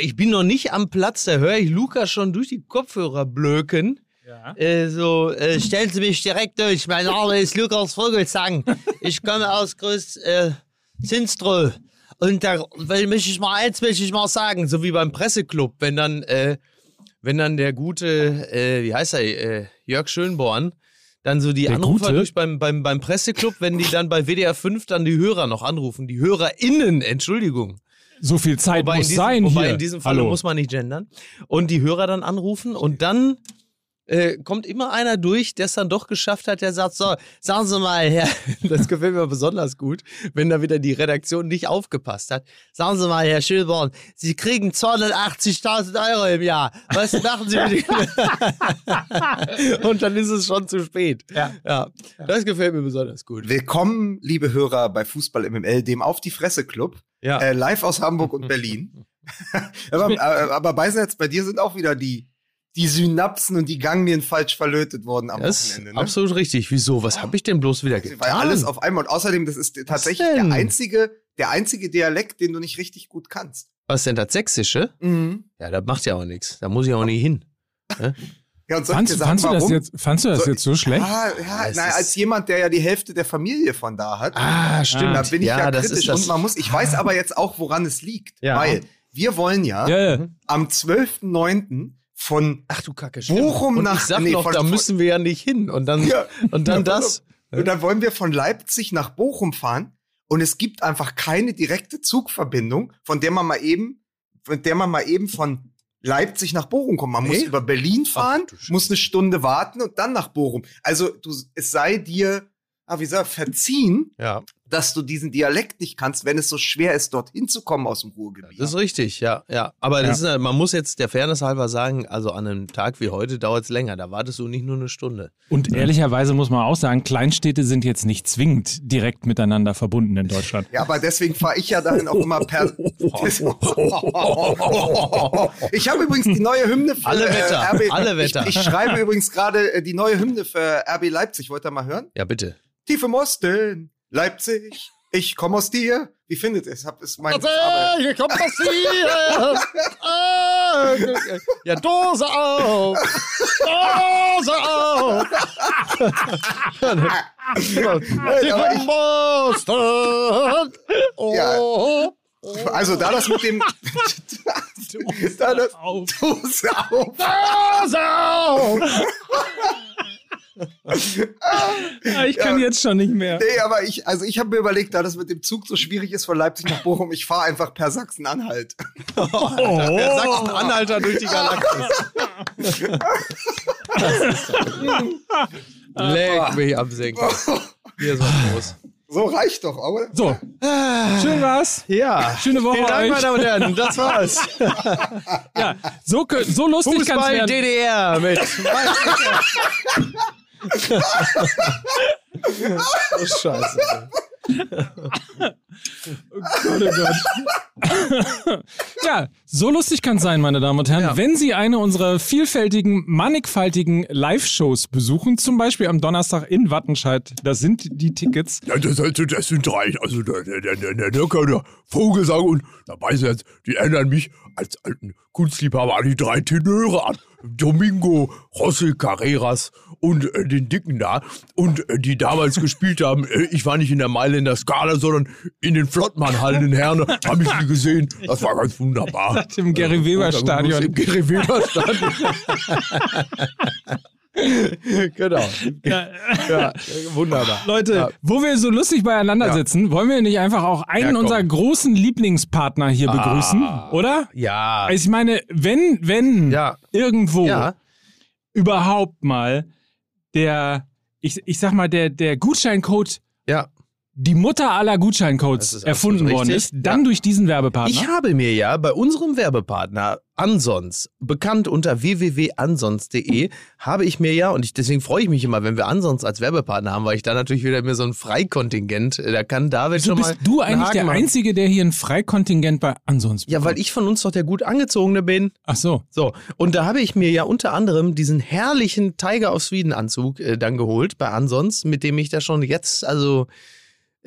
Ich bin noch nicht am Platz, da höre ich Lukas schon durch die Kopfhörer blöken. Ja. Äh, so, äh, stellen Sie mich direkt durch. Mein Name ist Lukas Vogelsang. Ich komme aus Groß äh, Zinströ. Und da will ich mal eins will ich mal sagen, so wie beim Presseclub, wenn dann, äh, wenn dann der gute, äh, wie heißt er, äh, Jörg Schönborn, dann so die der Anrufer Gute? durch beim, beim, beim Presseclub, wenn die dann bei WDR 5 dann die Hörer noch anrufen. Die HörerInnen, Entschuldigung. So viel Zeit wobei muss diesem, sein wobei hier. in diesem Fall muss man nicht gendern. Und die Hörer dann anrufen und dann äh, kommt immer einer durch, der es dann doch geschafft hat, der sagt, so, sagen Sie mal, Herr, das gefällt mir besonders gut, wenn da wieder die Redaktion nicht aufgepasst hat. Sagen Sie mal, Herr Schilborn, Sie kriegen 280.000 Euro im Jahr. Was machen Sie mit Und dann ist es schon zu spät. Ja. ja. Das gefällt mir besonders gut. Willkommen, liebe Hörer bei Fußball MML, dem Auf die Fresse Club. Ja. Äh, live aus Hamburg und Berlin. aber, aber Beiseits, bei dir sind auch wieder die die Synapsen und die Ganglien falsch verlötet worden am das Wochenende. Ne? Absolut richtig. Wieso? Was habe ich denn bloß wieder getan? Weil alles auf einmal und außerdem, das ist tatsächlich der einzige, der einzige Dialekt, den du nicht richtig gut kannst. Was denn das Sächsische? Mhm. Ja, das macht ja auch nichts. Da muss ich auch nie hin. Ja, und fandst, gesagt, fandst, du das jetzt, fandst du das so, jetzt so schlecht? Ja, ja nein, als jemand, der ja die Hälfte der Familie von da hat. Ah, stimmt. Da bin ich ja, ja kritisch und man muss, ich weiß aber jetzt auch, woran es liegt. Ja. Weil wir wollen ja, ja, ja. am 12.09 von Ach du Kacke, Bochum und nach ich sag nee, noch, von, da müssen wir ja nicht hin und dann ja, und dann ja, das. Und dann wollen wir von Leipzig nach Bochum fahren und es gibt einfach keine direkte Zugverbindung, von der man mal eben von der man mal eben von Leipzig nach Bochum kommt. Man nee? muss über Berlin fahren, Ach, muss eine Stunde warten und dann nach Bochum. Also du, es sei dir, ah, wie gesagt, verziehen, ja dass du diesen Dialekt nicht kannst, wenn es so schwer ist, dorthin zu kommen aus dem Ruhrgebiet. Das ist richtig, ja, ja. Aber ja. Ist, man muss jetzt der Fairness halber sagen, also an einem Tag wie heute dauert es länger. Da wartest du nicht nur eine Stunde. Und ehrlicherweise muss man auch sagen, Kleinstädte sind jetzt nicht zwingend direkt miteinander verbunden in Deutschland. Ja, aber deswegen fahre ich ja dahin auch immer per. ich habe übrigens die neue Hymne für alle Wetter. Äh, RB. Alle Wetter. Ich, ich schreibe übrigens gerade äh, die neue Hymne für RB Leipzig. Wollt ihr mal hören? Ja, bitte. Tief im Osten, Leipzig, ich komme aus dir. Wie findet ihr es? Hab es mein Ich komme aus dir. Ja, Dose auf. Dose auf. Ich komme Boston. Oh. Ja. Also da das mit dem Dose da das, auf. Dose auf. Dose auf ja, ich kann ja, jetzt schon nicht mehr. Nee, aber ich, also ich habe mir überlegt, da das mit dem Zug so schwierig ist von Leipzig nach Bochum, ich fahre einfach per Sachsen-Anhalt. Oh, per Sachsen-Anhalter durch die Galaxis. Leck mich am Senken. Hier ist was los. So reicht doch, oder? So. Schön war's. Ja. Schöne Woche. Vielen Dank, euch. meine Damen und Herren. Das war's. ja, so, so lustig Fußball kann's werden. DDR mit. Oh, Scheiße. oh Gott, oh Gott. ja, so lustig kann es sein, meine Damen und Herren. Ja. Wenn Sie eine unserer vielfältigen, mannigfaltigen Live-Shows besuchen, zum Beispiel am Donnerstag in Wattenscheid, das sind die Tickets. Ja, das, das, sind drei. Also der, der, der, der, der, der Vogelsang und dabei sind die erinnern mich als alten Kunstliebhaber an die drei Tenöre an. Domingo, José Carreras und äh, den Dicken da. Und äh, die damals gespielt haben, äh, ich war nicht in der Meile in der Skala, sondern in den Flottmann-Hallen in Herne, habe ich die gesehen. Das war ganz wunderbar. Im Gary Weber Stadion. Im Gary Weber Stadion. genau. Ja. ja. wunderbar. Leute, ja. wo wir so lustig beieinander sitzen, wollen wir nicht einfach auch einen unserer großen Lieblingspartner hier ah. begrüßen, oder? Ja. Also ich meine, wenn, wenn irgendwo überhaupt mal der, ich, ich sag mal, der, der Gutscheincode ja die Mutter aller Gutscheincodes erfunden worden ist, dann ja. durch diesen Werbepartner? Ich habe mir ja bei unserem Werbepartner Ansons, bekannt unter www.ansons.de, habe ich mir ja, und ich, deswegen freue ich mich immer, wenn wir Ansons als Werbepartner haben, weil ich da natürlich wieder mir so ein Freikontingent, äh, da kann David Wieso schon mal. Bist du eigentlich der machen. Einzige, der hier ein Freikontingent bei Ansons bekommt? Ja, weil ich von uns doch der gut angezogene bin. Ach so. So, und da habe ich mir ja unter anderem diesen herrlichen Tiger of Sweden Anzug äh, dann geholt bei Ansons, mit dem ich da schon jetzt, also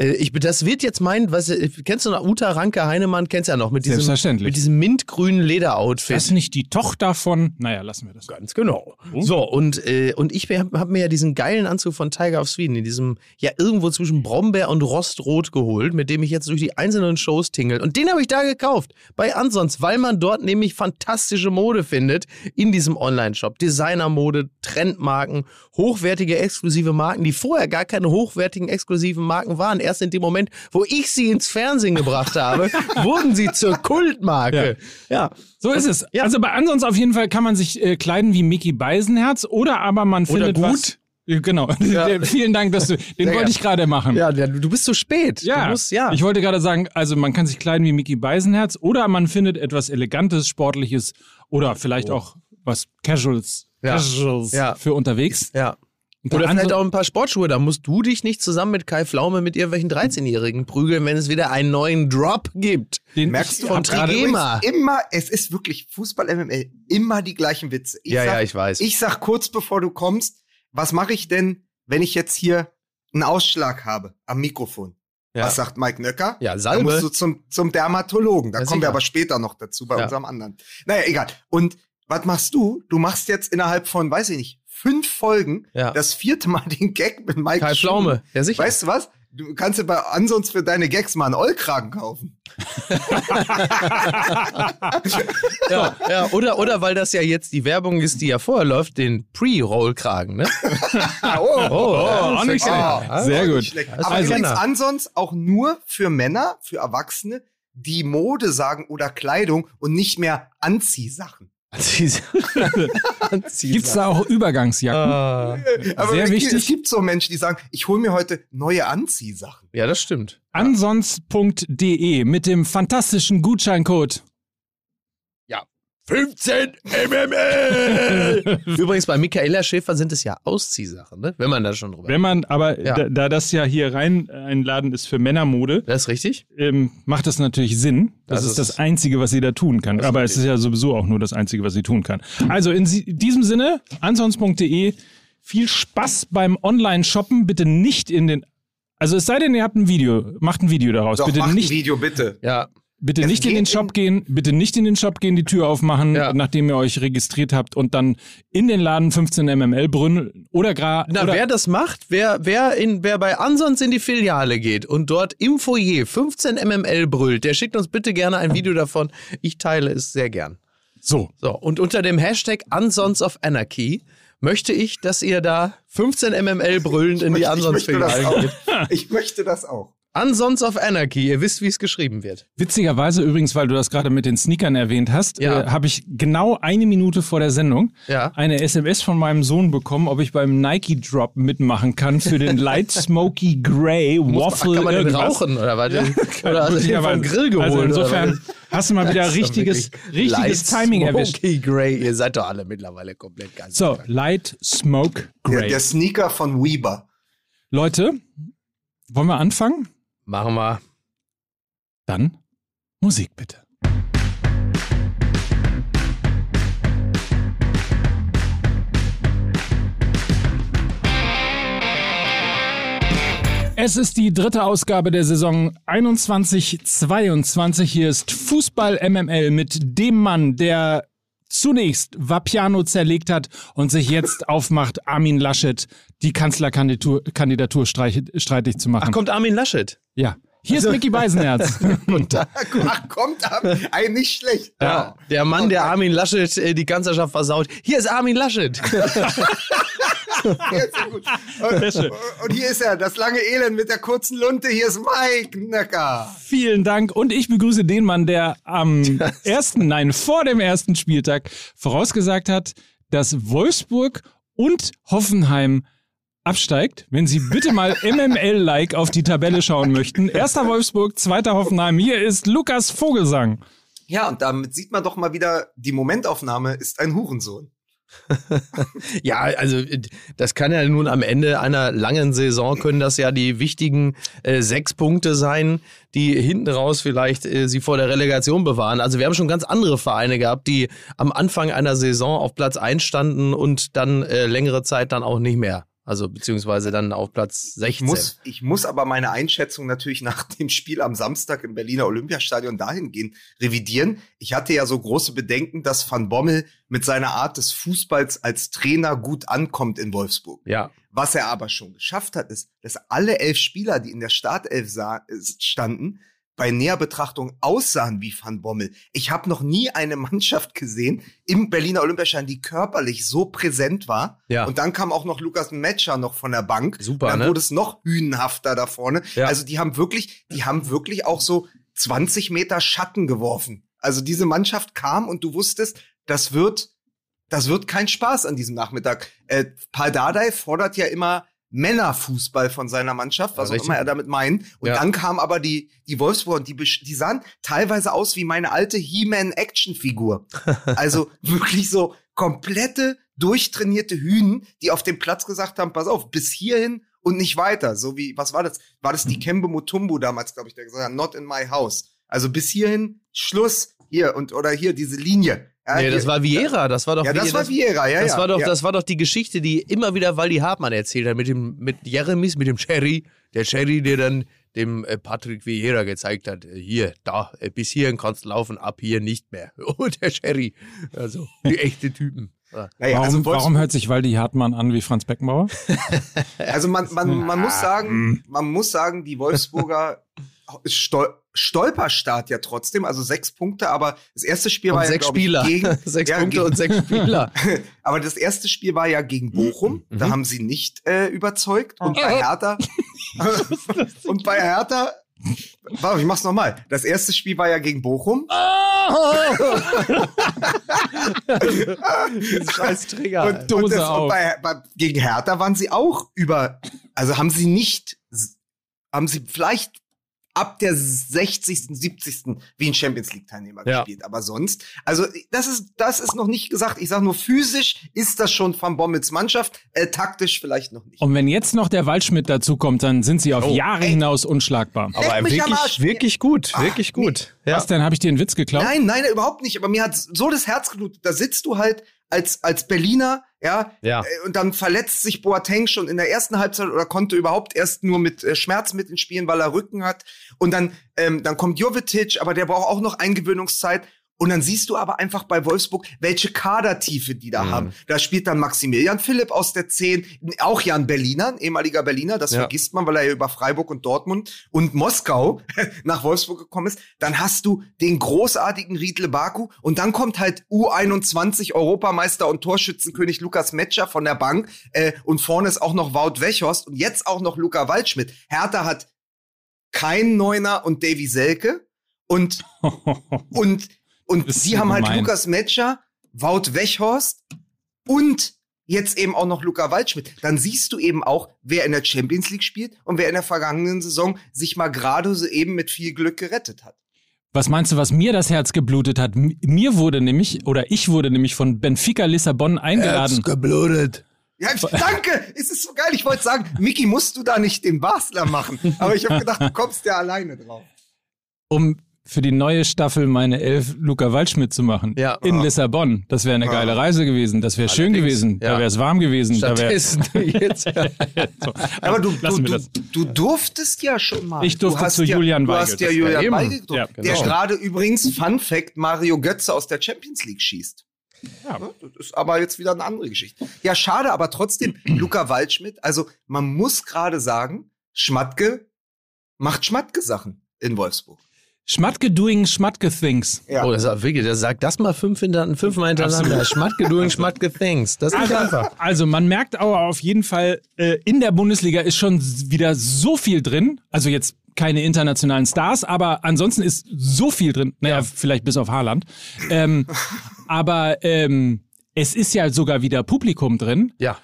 ich, das wird jetzt mein, was, kennst du noch Uta Ranke Heinemann, kennst du ja noch, mit diesem, mit diesem mintgrünen Lederoutfit. Das ist nicht die Tochter von, naja, lassen wir das. Ganz genau. So, und, äh, und ich habe hab mir ja diesen geilen Anzug von Tiger of Sweden in diesem, ja, irgendwo zwischen Brombeer und Rostrot geholt, mit dem ich jetzt durch die einzelnen Shows tingel. Und den habe ich da gekauft, bei Ansons, weil man dort nämlich fantastische Mode findet in diesem Online-Shop. Designermode, Trendmarken, hochwertige exklusive Marken, die vorher gar keine hochwertigen exklusiven Marken waren. Erst in dem Moment, wo ich sie ins Fernsehen gebracht habe, wurden sie zur Kultmarke. Ja. So ist es. Also bei Ansons auf jeden Fall kann man sich äh, kleiden wie Mickey Beisenherz oder aber man findet gut. was. Ja, Genau. Vielen Dank, dass du. Den wollte gerne. ich gerade machen. Ja, du bist zu spät. Ja, musst, ja. ich wollte gerade sagen, also man kann sich kleiden wie Mickey Beisenherz oder man findet etwas Elegantes, Sportliches oder vielleicht auch was Casuals, Oh. Ja. Casuals Ja. für unterwegs. ja. Und Oder der vielleicht andere- auch ein paar Sportschuhe. Da musst du dich nicht zusammen mit Kai Pflaume mit irgendwelchen 13-Jährigen prügeln, wenn es wieder einen neuen Drop gibt. den Merkst du von Trigema. Immer, es ist wirklich Fußball MML, immer die gleichen Witze. Ich Ja, sag, ja, ich weiß. Ich sag kurz bevor du kommst, was mache ich denn, wenn ich jetzt hier einen Ausschlag habe am Mikrofon? Ja. Was sagt Mike Nöcker? Ja, Da Salbe. musst du zum, zum Dermatologen. Da Ja, kommen wir sicher. aber später noch dazu bei Ja. unserem anderen. Naja, egal. Und was machst du? Du machst jetzt innerhalb von, weiß ich nicht, fünf Folgen Ja. das vierte Mal den Gag mit Mike Kai. Pflaume. Ja, sicher. Weißt du was? Du kannst dir bei ansonsten für deine Gags mal einen Ollkragen kaufen. Ja, ja, oder, oder weil das ja jetzt die Werbung ist, die ja vorher läuft, den Pre-Roll-Kragen, ne? Oh, Oh, auch nicht schlecht. Ah, Sehr gut. nicht schlecht. Also Aber übrigens ansonsten auch nur für Männer, für Erwachsene, die Mode sagen oder Kleidung und nicht mehr Anziehsachen. Gibt's da auch Übergangsjacken? Ah, Aber Sehr es- wichtig. Es gibt so Menschen, die sagen, ich hole mir heute neue Anziehsachen. ja, das stimmt. Ansons.de mit dem fantastischen Gutscheincode. 15 MML! Übrigens, bei Michaela Schäfer sind es ja Ausziehsachen, ne? Wenn man da schon drüber. Wenn man, aber Ja. da, da das ja hier rein ein Laden ist für Männermode, Das ist richtig? ähm, macht das natürlich Sinn. Das, Das ist ist- das Einzige, was sie da tun kann. Das ist Aber es ist ja sowieso auch nur das Einzige, was sie tun kann. Also in diesem Sinne, ansons.de, viel Spaß beim Online-Shoppen. Bitte nicht in den. Also es sei denn, ihr habt ein Video, macht ein Video daraus. Doch, bitte mach ein nicht, Video, bitte. Ja. Bitte Es nicht in den in- Shop gehen, bitte nicht in den Shop gehen, die Tür aufmachen, Ja. nachdem ihr euch registriert habt und dann in den Laden 15 MML brüllen oder gerade. Na, wer das macht, wer, wer, in, wer bei Ansons in die Filiale geht und dort im Foyer 15 MML brüllt, der schickt uns bitte gerne ein Video davon. Ich teile es sehr gern. So. So, und unter dem Hashtag Ansons of Anarchy möchte ich, dass ihr da 15 MML brüllend in die Ansons-Filiale geht. Ich möchte das auch. Ansons of Anarchy, ihr wisst, wie es geschrieben wird. Witzigerweise übrigens, weil du das gerade mit den Sneakern erwähnt hast, Ja. äh, habe ich genau eine Minute vor der Sendung Ja. eine SMS von meinem Sohn bekommen, ob ich beim Nike Drop mitmachen kann für den Light Smoky Grey Waffle Kann man den irgendwas. rauchen oder was? oder hast du den vom Grill geholt? Also insofern hast du mal wieder richtiges, richtiges Light Timing erwischt. Smoky Grey, ihr seid doch alle mittlerweile komplett ganz. So, Light Smoke Grey. der Sneaker von Weber. Leute, wollen wir anfangen? Machen wir. Dann Musik bitte. Es ist die dritte Ausgabe der Saison 21-22. Hier ist Fußball MML mit dem Mann, der zunächst Vapiano zerlegt hat und sich jetzt aufmacht, Armin Laschet die Kanzlerkandidatur streitig zu machen. Ach, kommt Armin Laschet. Ja. Hier ist Mickey Beisenherz. Ach, kommt ab. Ein nicht schlecht. Ja, der Mann, der Armin Laschet äh, die Kanzlerschaft versaut. Hier ist Armin Laschet. Und, und hier ist er, das lange Elend mit der kurzen Lunte. Hier ist Mike Nöcker. Vielen Dank. Und ich begrüße den Mann, der am ersten, nein, vor dem ersten Spieltag vorausgesagt hat, dass Wolfsburg und Hoffenheim absteigt. Wenn Sie bitte mal MML-like auf die Tabelle schauen möchten. Erster Wolfsburg, zweiter Hoffenheim. Hier ist Lukas Vogelsang. Ja, und damit sieht man doch mal wieder, die Momentaufnahme ist ein Hurensohn. Ja, also das kann ja nun am Ende einer langen Saison können das ja die wichtigen äh, sechs Punkte sein, die hinten raus vielleicht äh, sie vor der Relegation bewahren. Also wir haben schon ganz andere Vereine gehabt, die am Anfang einer Saison auf Platz 1 standen und dann äh, längere Zeit dann auch nicht mehr. Also beziehungsweise dann auf Platz 16. Ich muss, ich muss aber meine Einschätzung natürlich nach dem Spiel am Samstag im Berliner Olympiastadion dahingehend revidieren. Ich hatte ja so große Bedenken, dass Van Bommel mit seiner Art des Fußballs als Trainer gut ankommt in Wolfsburg. Ja. Was er aber schon geschafft hat, ist, dass alle elf Spieler, die in der Startelf standen, bei näher Betrachtung aussahen wie Van Bommel. Ich habe noch nie eine Mannschaft gesehen im Berliner Olympiaschein, die körperlich so präsent war. Ja. Und dann kam auch noch Lukas Metscher noch von der Bank. Super, dann ne? wurde es noch hünenhafter da vorne. Ja. Also die haben wirklich, die haben wirklich auch so 20 Meter Schatten geworfen. Also diese Mannschaft kam und du wusstest, das wird, das wird kein Spaß an diesem Nachmittag. Äh, Paul Dardai fordert ja immer Männerfußball von seiner Mannschaft, was Ja, auch immer er damit meint. Und Ja. dann kam aber die, die Wolfsburg und die, die sahen teilweise aus wie meine alte He-Man-Action-Figur. also wirklich so komplette, durchtrainierte Hühnen, die auf dem Platz gesagt haben, pass auf, bis hierhin und nicht weiter. So wie, was war das? War das die Kembe Mutumbu damals, glaube ich, der gesagt hat, not in my house. Also bis hierhin, Schluss, hier und oder hier diese Linie. Ja, Nee, das war Vieira, das war doch ja, das war Vieira, ja, das ja. war doch, ja. das war doch die Geschichte, die immer wieder Waldi Hartmann erzählt hat mit dem mit Jeremies, mit dem Cherry, der Cherry, der dann dem äh, Patrick Vieira gezeigt hat, äh, hier, da, äh, bis hierhin kannst du laufen, ab hier nicht mehr. Oh, der Cherry, also die echte Typen. Ja. Naja, Warum, also warum hört sich Waldi Hartmann an wie Franz Beckenbauer? Also man, man, man muss Ah, sagen, man muss sagen, die Wolfsburger Stol Stolperstart ja trotzdem, also sechs Punkte, aber das erste Spiel Und war ja sechs ich, Spieler, gegen, sechs ja, Punkte gegen- und sechs Spieler. aber das erste Spiel war ja gegen Bochum, Mhm. da haben sie nicht äh, überzeugt und bei Hertha und bei Hertha Warte, ich mach's nochmal. Das erste Spiel war ja gegen Bochum. Scheiß Trigger. Und, und, das, und bei, bei, gegen Hertha waren sie auch über, also haben sie nicht, haben sie vielleicht ab der 60., 70. wie ein Champions League Teilnehmer Ja. gespielt, aber sonst, also das ist das ist noch nicht gesagt. Ich sage nur physisch ist das schon Van Bommels Mannschaft, äh, taktisch vielleicht noch nicht. Und wenn jetzt noch der Waldschmidt dazukommt, dann sind sie auf Oh, Jahre ey. hinaus unschlagbar. Leck Aber wirklich, wirklich gut, Ah, wirklich gut. Ja. Was denn? Habe ich dir einen Witz geklaut? Nein, nein, überhaupt nicht. Aber mir hat so das Herz geblutet. Da sitzt du halt als, als Berliner, ja, Ja. äh, und dann verletzt sich Boateng schon in der ersten Halbzeit oder konnte überhaupt erst nur mit äh, Schmerzmitteln spielen, weil er Rücken hat. Und dann, ähm, dann kommt Jovetic, aber der braucht auch noch Eingewöhnungszeit. Und dann siehst du aber einfach bei Wolfsburg, welche Kadertiefe die da Mhm. haben. Da spielt dann Maximilian Philipp aus der 10, auch Jan Berliner, ein ehemaliger Berliner, das Ja. vergisst man, weil er ja über Freiburg und Dortmund und Moskau nach Wolfsburg gekommen ist. Dann hast du den großartigen Riedle Baku und dann kommt halt U21 Europameister und Torschützenkönig Lukas Metscher von der Bank äh, und vorne ist auch noch Wout Wechhorst und jetzt auch noch Luca Waldschmidt. Hertha hat kein Neuner und Davy Selke und und und sie haben halt gemein. Lukas Metscher, Wout Wechhorst und jetzt eben auch noch Luca Waldschmidt. Dann siehst du eben auch, wer in der Champions League spielt und wer in der vergangenen Saison sich mal gerade so eben mit viel Glück gerettet hat. Was meinst du, was mir das Herz geblutet hat? Mir wurde nämlich, oder ich wurde nämlich von Benfica Lissabon eingeladen. geblutet. Ja, ich- danke! Es ist so geil. Ich wollte sagen, Miki, musst du da nicht den Basler machen? Aber ich habe gedacht, du kommst ja alleine drauf. um für die neue Staffel meine Elf Luca Waldschmidt zu machen. Ja. In Lissabon. Das wäre eine Ah. geile Reise gewesen. Das wäre schön gewesen. ja. Da wäre es warm gewesen. Da wär, Stattdessen jetzt. so, Aber du, du, du, du durftest ja schon mal. Ich durfte du hast zu ja, Julian Du Weigel. hast ja Julian ja. Weigel gedruckt, Ja, der genau. gerade übrigens, Fun Fact, Mario Götze aus der Champions League schießt. Ja. Ne? Das ist aber jetzt wieder eine andere Geschichte. Ja, schade, aber trotzdem, Luca Waldschmidt, also man muss gerade sagen, Schmatke macht Schmatke-Sachen in Wolfsburg. Schmatke doing Schmatke things. Ja. Oh, das ist wirklich, das sagt das mal fünf hinter, fünfmal hintereinander. Schmatke doing, Schmatke thanks. Das ist nicht einfach. Also man merkt aber auf jeden Fall, äh, in der Bundesliga ist schon wieder so viel drin. Also jetzt keine internationalen Stars, aber ansonsten ist so viel drin. Naja, vielleicht bis auf Haaland. Ähm, aber ähm, es ist ja sogar wieder Publikum drin Ja.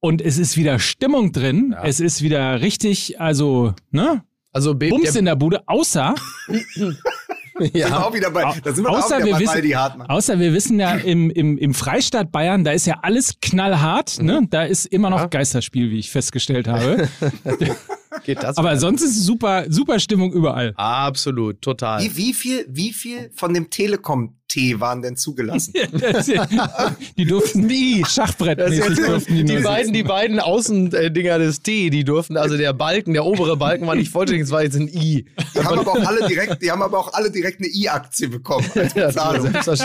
und es ist wieder Stimmung drin. Ja. Es ist wieder richtig, also, ne? Also B Bums in der Bude, außer, Sind wir ja. auch wieder bei, da sind wir außer auch wieder wir bei wissen- Waldi Hartmann. außer wir wissen ja im, im, im Freistaat Bayern, da ist ja alles knallhart, ne? Da ist immer noch Ja. Geisterspiel, wie ich festgestellt habe. Geht das Aber sonst ist super, super Stimmung überall. Absolut, total. Wie, wie viel, wie viel von dem Telekom Tee waren denn zugelassen? die durften nie Schachbrett. Die, die beiden, die beiden Außendinger des T, die durften, also der Balken, der obere Balken war nicht vollständig, es war jetzt ein I. Die haben aber auch alle direkt, die haben aber auch alle direkt eine I-Aktie bekommen. Als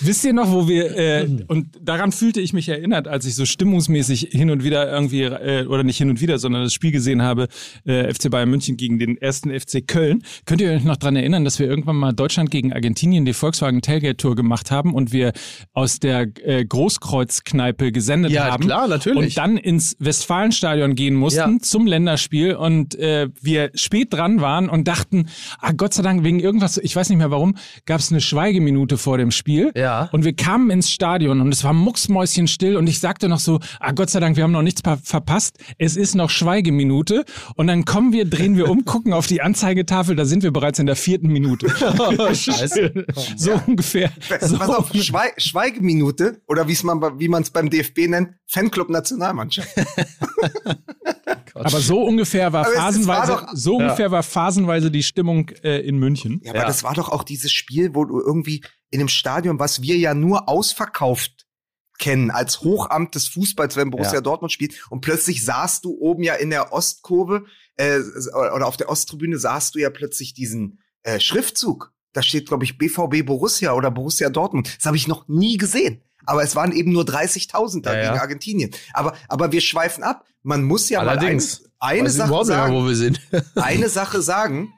Wisst ihr noch, wo wir, äh, und daran fühlte ich mich erinnert, als ich so stimmungsmäßig hin und wieder irgendwie, äh, oder nicht hin und wieder, sondern das Spiel gesehen habe, äh, FC Bayern München gegen den ersten FC Köln. Könnt ihr euch noch daran erinnern, dass wir irgendwann mal Deutschland gegen Argentinien die Volkswagen Tailgate Tour gemacht haben und wir aus der äh, Großkreuzkneipe gesendet ja, haben. Ja, klar, natürlich. Und dann ins Westfalenstadion gehen mussten ja. zum Länderspiel und äh, wir spät dran waren und dachten, ah Gott sei Dank, wegen irgendwas, ich weiß nicht mehr warum, gab es eine Schweigeminute vor dem Spiel. Ja. Und wir kamen ins Stadion und es war mucksmäuschenstill und ich sagte noch so, ah Gott sei Dank, wir haben noch nichts verpasst. Es ist noch Schweigeminute. Und dann kommen wir, drehen wir um, gucken auf die Anzeigetafel, da sind wir bereits in der vierten Minute. Oh, Scheiße. so ja. ungefähr. Pass so auf, Schweig Schweigeminute oder man, wie man es beim DFB nennt, Fanclub Nationalmannschaft. aber so ungefähr war aber phasenweise, war doch, so ja. ungefähr war phasenweise die Stimmung äh, in München. Ja, aber ja. das war doch auch dieses Spiel, wo du irgendwie in einem Stadion, was wir ja nur ausverkauft kennen als Hochamt des Fußballs, wenn Borussia ja. Dortmund spielt. Und plötzlich saßt du oben ja in der Ostkurve äh, oder auf der Osttribüne saßt du ja plötzlich diesen äh, Schriftzug da steht, glaube ich, BVB Borussia oder Borussia Dortmund. Das habe ich noch nie gesehen. Aber es waren eben nur 30.000 da ja, gegen ja. Argentinien. Aber, aber wir schweifen ab. Man muss ja Allerdings, mal eine, eine Sache sagen. Mehr, wo wir sind. eine Sache sagen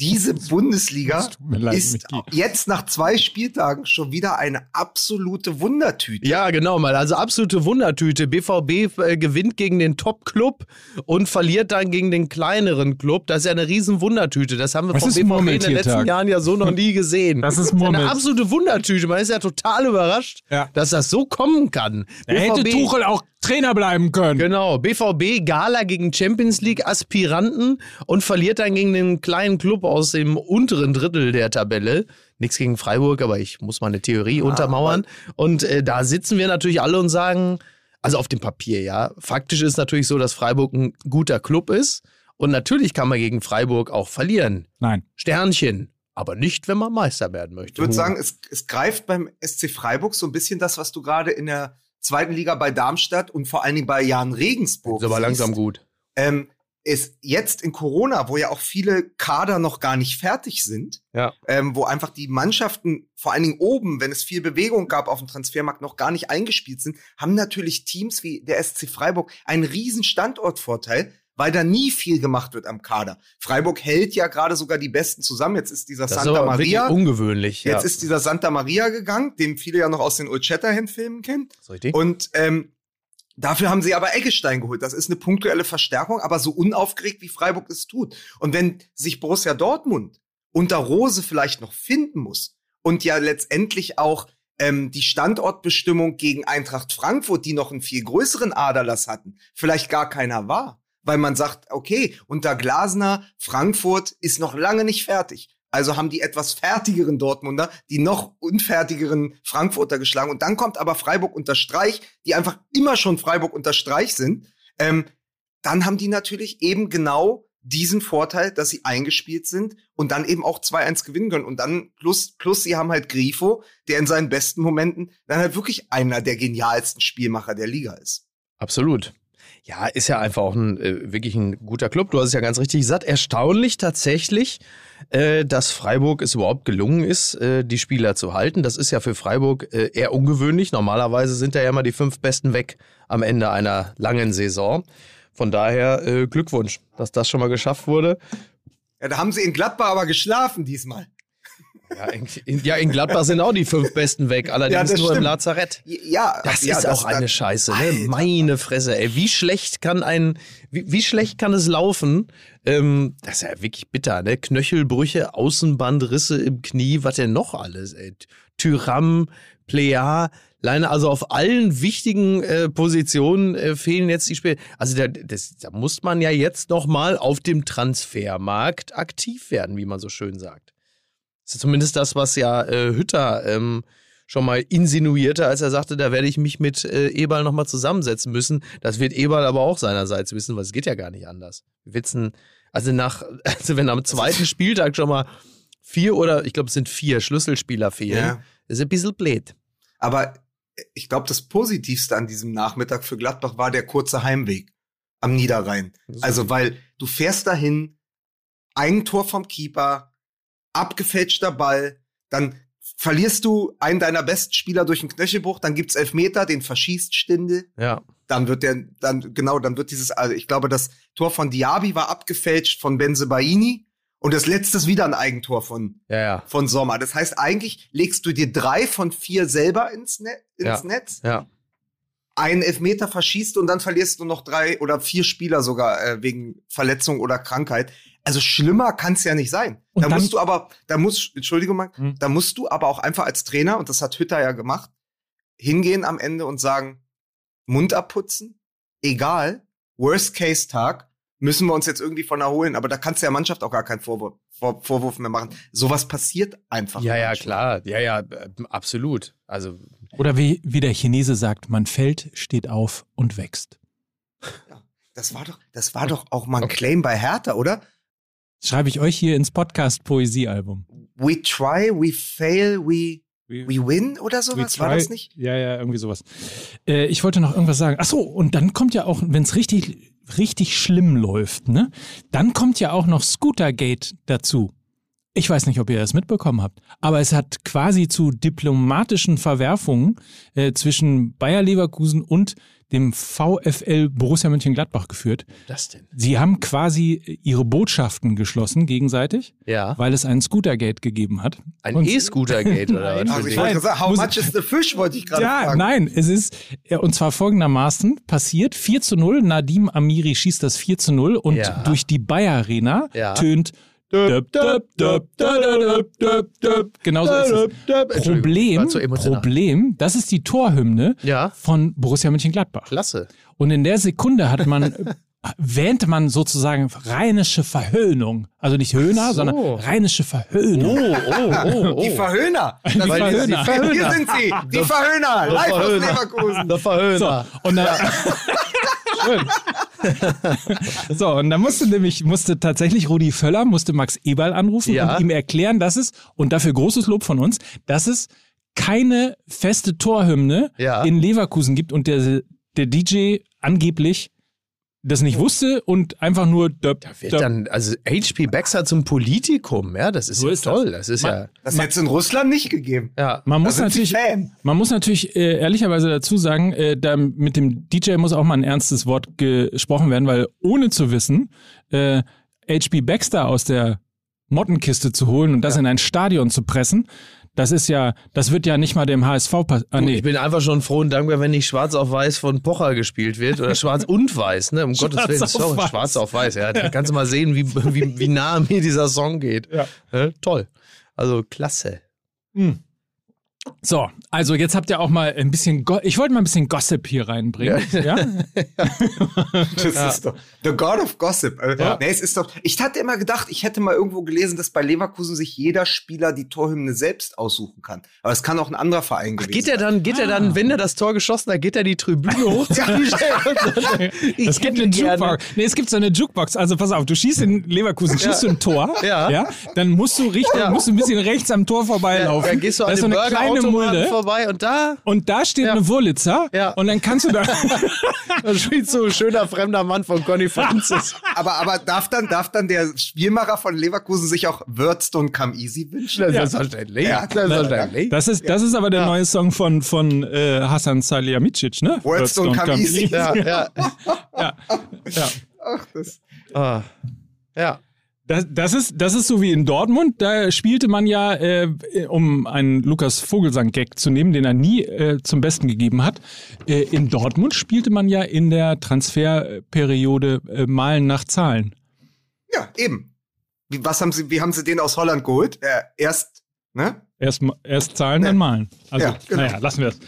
diese Bundesliga leid, ist jetzt nach zwei Spieltagen schon wieder eine absolute Wundertüte. Ja, genau mal. Also absolute Wundertüte. BVB äh, gewinnt gegen den Top-Club und verliert dann gegen den kleineren Club. Das ist ja eine riesen Wundertüte. Das haben wir Was von BVB in den letzten Jahren ja so noch nie gesehen. Das ist, ist eine absolute Wundertüte. Man ist ja total überrascht, ja. dass das so kommen kann. Da hätte Tuchel auch Trainer bleiben können. Genau, BVB Gala gegen Champions League Aspiranten und verliert dann gegen den kleinen Club aus dem unteren Drittel der Tabelle. Nichts gegen Freiburg, aber ich muss mal eine Theorie ah, untermauern. Und äh, da sitzen wir natürlich alle und sagen, also auf dem Papier, ja. Faktisch ist natürlich so, dass Freiburg ein guter Club ist. Und natürlich kann man gegen Freiburg auch verlieren. Nein. Sternchen. Aber nicht, wenn man Meister werden möchte. Ich würde sagen, es, es greift beim SC Freiburg so ein bisschen das, was du gerade in der zweiten Liga bei Darmstadt und vor allen Dingen bei Jan Regensburg. Ist aber langsam gut. Ähm, ist jetzt in Corona, wo ja auch viele Kader noch gar nicht fertig sind, ja. ähm, wo einfach die Mannschaften, vor allen Dingen oben, wenn es viel Bewegung gab auf dem Transfermarkt, noch gar nicht eingespielt sind, haben natürlich Teams wie der SC Freiburg einen riesen Standortvorteil, weil da nie viel gemacht wird am Kader. Freiburg hält ja gerade sogar die Besten zusammen. Jetzt ist dieser das Santa ist Maria. Ungewöhnlich. Jetzt ist dieser Santa Maria gegangen, den viele ja noch aus den Old Shatterhand-Filmen kennen. Richtig. Und ähm, Dafür haben sie aber Eggestein geholt. Das ist eine punktuelle Verstärkung, aber so unaufgeregt, wie Freiburg es tut. Und wenn sich Borussia Dortmund unter Rose vielleicht noch finden muss und ja letztendlich auch ähm, die Standortbestimmung gegen Eintracht Frankfurt, die noch einen viel größeren Aderlass hatten, vielleicht gar keiner war, weil man sagt, okay, unter Glasner, Frankfurt ist noch lange nicht fertig. Also haben die etwas fertigeren Dortmunder die noch unfertigeren Frankfurter geschlagen. Und dann kommt aber Freiburg unter Streich, die einfach immer schon Freiburg unter Streich sind. Ähm, dann haben die natürlich eben genau diesen Vorteil, dass sie eingespielt sind und dann eben auch 2-1 gewinnen können. Und dann plus, plus sie haben halt Grifo, der in seinen besten Momenten dann halt wirklich einer der genialsten Spielmacher der Liga ist. Absolut. Ja, ist ja einfach auch ein äh, wirklich ein guter Club. Du hast es ja ganz richtig gesagt. Erstaunlich tatsächlich, äh, dass Freiburg es überhaupt gelungen ist, äh, die Spieler zu halten. Das ist ja für Freiburg äh, eher ungewöhnlich. Normalerweise sind da ja immer die fünf Besten weg am Ende einer langen Saison. Von daher äh, Glückwunsch, dass das schon mal geschafft wurde. Ja, da haben sie in Gladbach aber geschlafen diesmal. Ja in, ja, in Gladbach sind auch die fünf Besten weg, allerdings ja, nur stimmt. im Lazarett. Ja, das ja, ist das auch eine Scheiße. Ne? Meine Fresse, ey, wie schlecht kann ein, wie, wie schlecht kann es laufen? Ähm, das ist ja wirklich bitter, ne? Knöchelbrüche, Außenbandrisse im Knie, was denn noch alles? Ey? Tyram, Plea, Leine, also auf allen wichtigen äh, Positionen äh, fehlen jetzt die Spiele. Also da, das, da muss man ja jetzt noch mal auf dem Transfermarkt aktiv werden, wie man so schön sagt. Ist zumindest das, was ja äh, Hütter ähm, schon mal insinuierte, als er sagte, da werde ich mich mit äh, Eberl nochmal zusammensetzen müssen. Das wird Eberl aber auch seinerseits wissen, weil es geht ja gar nicht anders. Witzen, also nach, also wenn am zweiten Spieltag schon mal vier oder ich glaube es sind vier Schlüsselspieler fehlen, ja. ist ein bisschen blöd. Aber ich glaube, das Positivste an diesem Nachmittag für Gladbach war der kurze Heimweg am Niederrhein. Also, weil du fährst dahin, Eigentor vom Keeper, abgefälschter Ball, dann verlierst du einen deiner besten Spieler durch einen Knöchelbruch, dann gibt's Elfmeter, den verschießt Stindel. Ja. Dann wird der, dann, genau, dann wird dieses, also ich glaube, das Tor von Diaby war abgefälscht von Benzebaini. Und das letzte ist wieder ein Eigentor von, ja, ja. von Sommer. Das heißt, eigentlich legst du dir drei von vier selber ins, Net, ins ja. Netz. Ja. Einen Elfmeter verschießt und dann verlierst du noch drei oder vier Spieler sogar äh, wegen Verletzung oder Krankheit. Also schlimmer kann es ja nicht sein. Und da musst du aber, da musst, Entschuldigung mal, hm. da musst du aber auch einfach als Trainer, und das hat Hütter ja gemacht, hingehen am Ende und sagen, Mund abputzen, egal, Worst-Case-Tag, müssen wir uns jetzt irgendwie von erholen. Aber da kannst du der Mannschaft auch gar keinen Vorwurf, Vor Vorwurf mehr machen. Sowas passiert einfach. Ja, ja, klar. Ja, ja, äh, absolut. Also. Oder wie, wie der Chinese sagt, man fällt, steht auf und wächst. Ja, das war doch, das war doch auch mal ein Claim bei Hertha, oder? Schreibe ich euch hier ins Podcast-Poesie-Album. We try, we fail, we We, we win oder sowas? War das nicht? Ja, ja, irgendwie sowas. Äh, ich wollte noch irgendwas sagen. Ach so, und dann kommt ja auch, wenn es richtig, richtig schlimm läuft, ne? Dann kommt ja auch noch Scootergate dazu. Ich weiß nicht, ob ihr das mitbekommen habt, aber es hat quasi zu diplomatischen Verwerfungen äh, zwischen Bayer Leverkusen und dem VfL Borussia Mönchengladbach geführt. Das denn? Sie haben quasi ihre Botschaften geschlossen gegenseitig, ja. weil es ein Scootergate gegeben hat. Ein E-Scootergate oder was? Also ich wollte sagen, how much is the fish, wollte ich gerade ja, fragen. Nein, es ist, und zwar folgendermaßen passiert, 4 zu 0, Nadim Amiri schießt das 4 zu 0 und Ja. durch die Bayer Arena Ja. tönt Döp. Genauso ist es. Problem. Problem, das ist die Torhymne Ja. von Borussia Mönchengladbach. Klasse. Und in der Sekunde hat man, wähnt man sozusagen rheinische Verhöhnung. Also nicht Höhner, so. sondern rheinische Verhöhnung. Oh, oh, oh, oh. Die Verhöhner. Die- sind die Verhöhner. Hier sind sie, die Verhöhner, live aus Verhöhner. Leverkusen. Der Verhöhner. So, und dann, Schön. so, und dann musste nämlich, musste tatsächlich Rudi Völler, musste Max Eberl anrufen Ja. und ihm erklären, dass es, und dafür großes Lob von uns, dass es keine feste Torhymne Ja. in Leverkusen gibt und der, der DJ angeblich das nicht wusste und einfach nur döp, Wird döp. dann, also HP Baxter zum Politikum, ja, das ist So ja ist das. toll. Das, ist ja, Das hätte es in Russland nicht gegeben. ja. Man Da muss natürlich, man muss natürlich äh, ehrlicherweise dazu sagen, äh, da mit dem DJ muss auch mal ein ernstes Wort gesprochen werden, weil ohne zu wissen, äh, HB Baxter aus der Mottenkiste zu holen und das in ein Stadion zu pressen, das ist ja, das wird ja nicht mal dem HSV passieren. Ah, Du, nee. Ich bin einfach schon froh und dankbar, wenn nicht schwarz auf weiß von Pocher gespielt wird oder schwarz und weiß, ne? Um Gottes Willen. auf Sorry, weiß. schwarz auf weiß, ja. Da kannst du mal sehen, wie, wie, wie nah mir dieser Song geht. Ja. Äh, toll. Also klasse. So, also jetzt habt ihr auch mal ein bisschen, Go ich wollte mal ein bisschen Gossip hier reinbringen. Ja? Das ist doch the God of Gossip. Äh, Ja. Nee, es ist doch. Ich hatte immer gedacht, ich hätte mal irgendwo gelesen, dass bei Leverkusen sich jeder Spieler die Torhymne selbst aussuchen kann. Aber es kann auch ein anderer Verein gewesen Geht er dann, geht er Ah. dann, wenn er das Tor geschossen hat, geht er die Tribüne hoch? Es gibt eine Jukebox. Nee, es gibt so eine Jukebox. Also pass auf, du schießt in Leverkusen, schießt du ein Tor, Ja. dann musst du richtig, musst du ein bisschen rechts am Tor vorbeilaufen. Dann gehst du da an ist so eine kleine Mulde. Vorbei und da, Und da steht Ja. eine Wurlitzer Ja. und dann kannst du da. da spielt so ein schöner fremder Mann von Conny Francis. Aber, aber darf dann, darf dann der Spielmacher von Leverkusen sich auch Wordstone Come Easy wünschen? Das ist selbstverständlich. Ja. Selbstverständlich. Das ist, das ist aber der neue Song von, von äh, Hassan Salihamidzic, ne? Wordstone come easy. Ja, ja. Ja. ja. Ach, das. Ah. Ja. Das, das, ist, das ist so wie in Dortmund. Da spielte man ja, äh, um einen Lukas Vogelsang-Gag zu nehmen, den er nie äh, zum Besten gegeben hat. Äh, in Dortmund spielte man ja in der Transferperiode äh, Malen nach Zahlen. Ja, eben. Wie, was haben sie, wie haben sie den aus Holland geholt? Äh, erst, ne? Erst, erst zahlen, dann malen. Also, Ja, genau. naja, lassen wir es.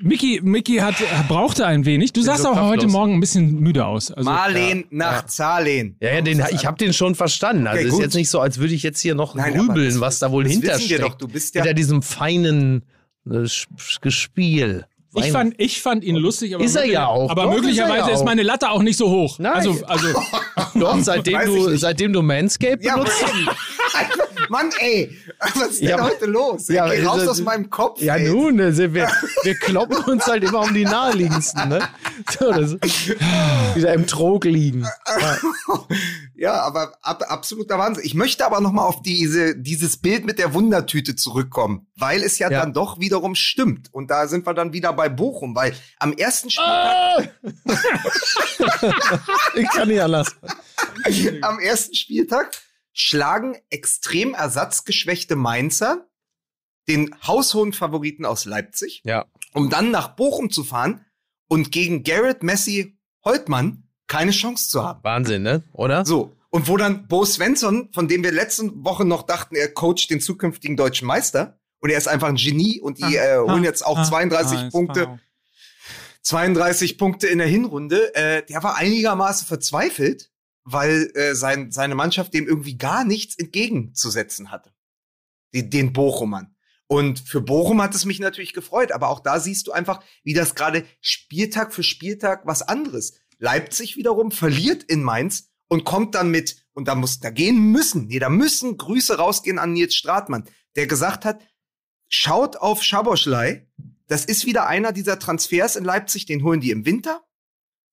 Mickey, Mickey hat, brauchte ein wenig. Du sahst so auch heute kraftlos. Morgen ein bisschen müde aus. Also, Marleen nach Zahlen. Ja, ja den, ich habe den schon verstanden. Also Okay, ist gut. jetzt nicht so, als würde ich jetzt hier noch Nein, grübeln, das- was da wohl hintersteckt. doch. Du bist ja- Hinter diesem feinen Das Gespiel. Ich fand, ich fand ihn lustig, aber, ist er ja auch. aber Doch, möglicherweise ist, er ja ist, meine Latte auch nicht so hoch. Nein. Also, also Doch, seitdem du, seitdem du Manscape Ja, benutzt. eben. Mann, ey, was ist denn Ja, aber- heute los? Ja, Geh raus das- aus meinem Kopf. Ja, ey. nun, also wir, wir kloppen uns halt immer um die naheliegendsten, ne? So, das, wieder im Trog liegen. Ja, aber ab, absoluter Wahnsinn. Ich möchte aber noch mal auf diese, dieses Bild mit der Wundertüte zurückkommen, weil es ja, Ja. dann doch wiederum stimmt. Und da sind wir dann wieder bei Bochum, weil am ersten Spieltag, Ah! Ich kann nicht anders. am ersten Spieltag schlagen extrem ersatzgeschwächte Mainzer den haushohen Favoriten aus Leipzig, Ja. um dann nach Bochum zu fahren und gegen Garrett Messi Holtmann keine Chance zu haben. Wahnsinn, ne? Oder? So. Und wo dann Bo Svensson, von dem wir letzte Woche noch dachten, er coacht den zukünftigen deutschen Meister und er ist einfach ein Genie und die äh, holen jetzt auch 32 Ah, Punkte, 32 Punkte in der Hinrunde. Äh, der war einigermaßen verzweifelt, weil äh, sein, seine Mannschaft dem irgendwie gar nichts entgegenzusetzen hatte. Den, den Bochumern. Und für Bochum hat es mich natürlich gefreut, aber auch da siehst du einfach, wie das gerade Spieltag für Spieltag was anderes. Leipzig wiederum verliert in Mainz und kommt dann mit, und da muss, da gehen müssen, nee, da müssen Grüße rausgehen an Nils Stratmann, der gesagt hat, schaut auf Schaboschlei, das ist wieder einer dieser Transfers in Leipzig, den holen die im Winter.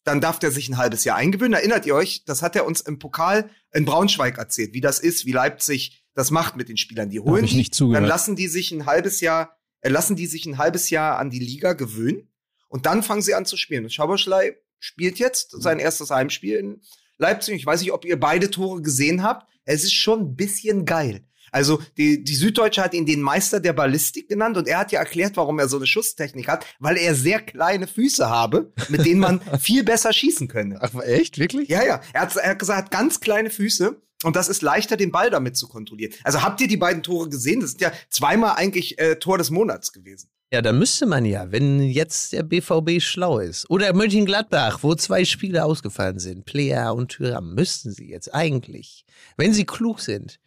Dann darf der sich ein halbes Jahr eingewöhnen. Erinnert ihr euch, das hat er uns im Pokal in Braunschweig erzählt, wie das ist, wie Leipzig das macht mit den Spielern. Die holen die, dann lassen die sich ein halbes Jahr, äh, lassen die sich ein halbes Jahr an die Liga gewöhnen und dann fangen sie an zu spielen. Und Schaboschlei spielt jetzt sein erstes Heimspiel in Leipzig. Ich weiß nicht, ob ihr beide Tore gesehen habt. Es ist schon ein bisschen geil. Also die, die Süddeutsche hat ihn den Meister der Ballistik genannt und er hat ja erklärt, warum er so eine Schusstechnik hat, weil er sehr kleine Füße habe, mit denen man viel besser schießen könne. Ach, echt? Wirklich? Ja, ja. Er hat, er hat gesagt, er hat ganz kleine Füße und das ist leichter, den Ball damit zu kontrollieren. Also habt ihr die beiden Tore gesehen? Das sind ja zweimal eigentlich äh, Tor des Monats gewesen. Ja, da müsste man ja, wenn jetzt der BVB schlau ist. Oder Mönchengladbach, wo zwei Spieler ausgefallen sind, Player und Thüram, müssten sie jetzt eigentlich, wenn sie klug sind,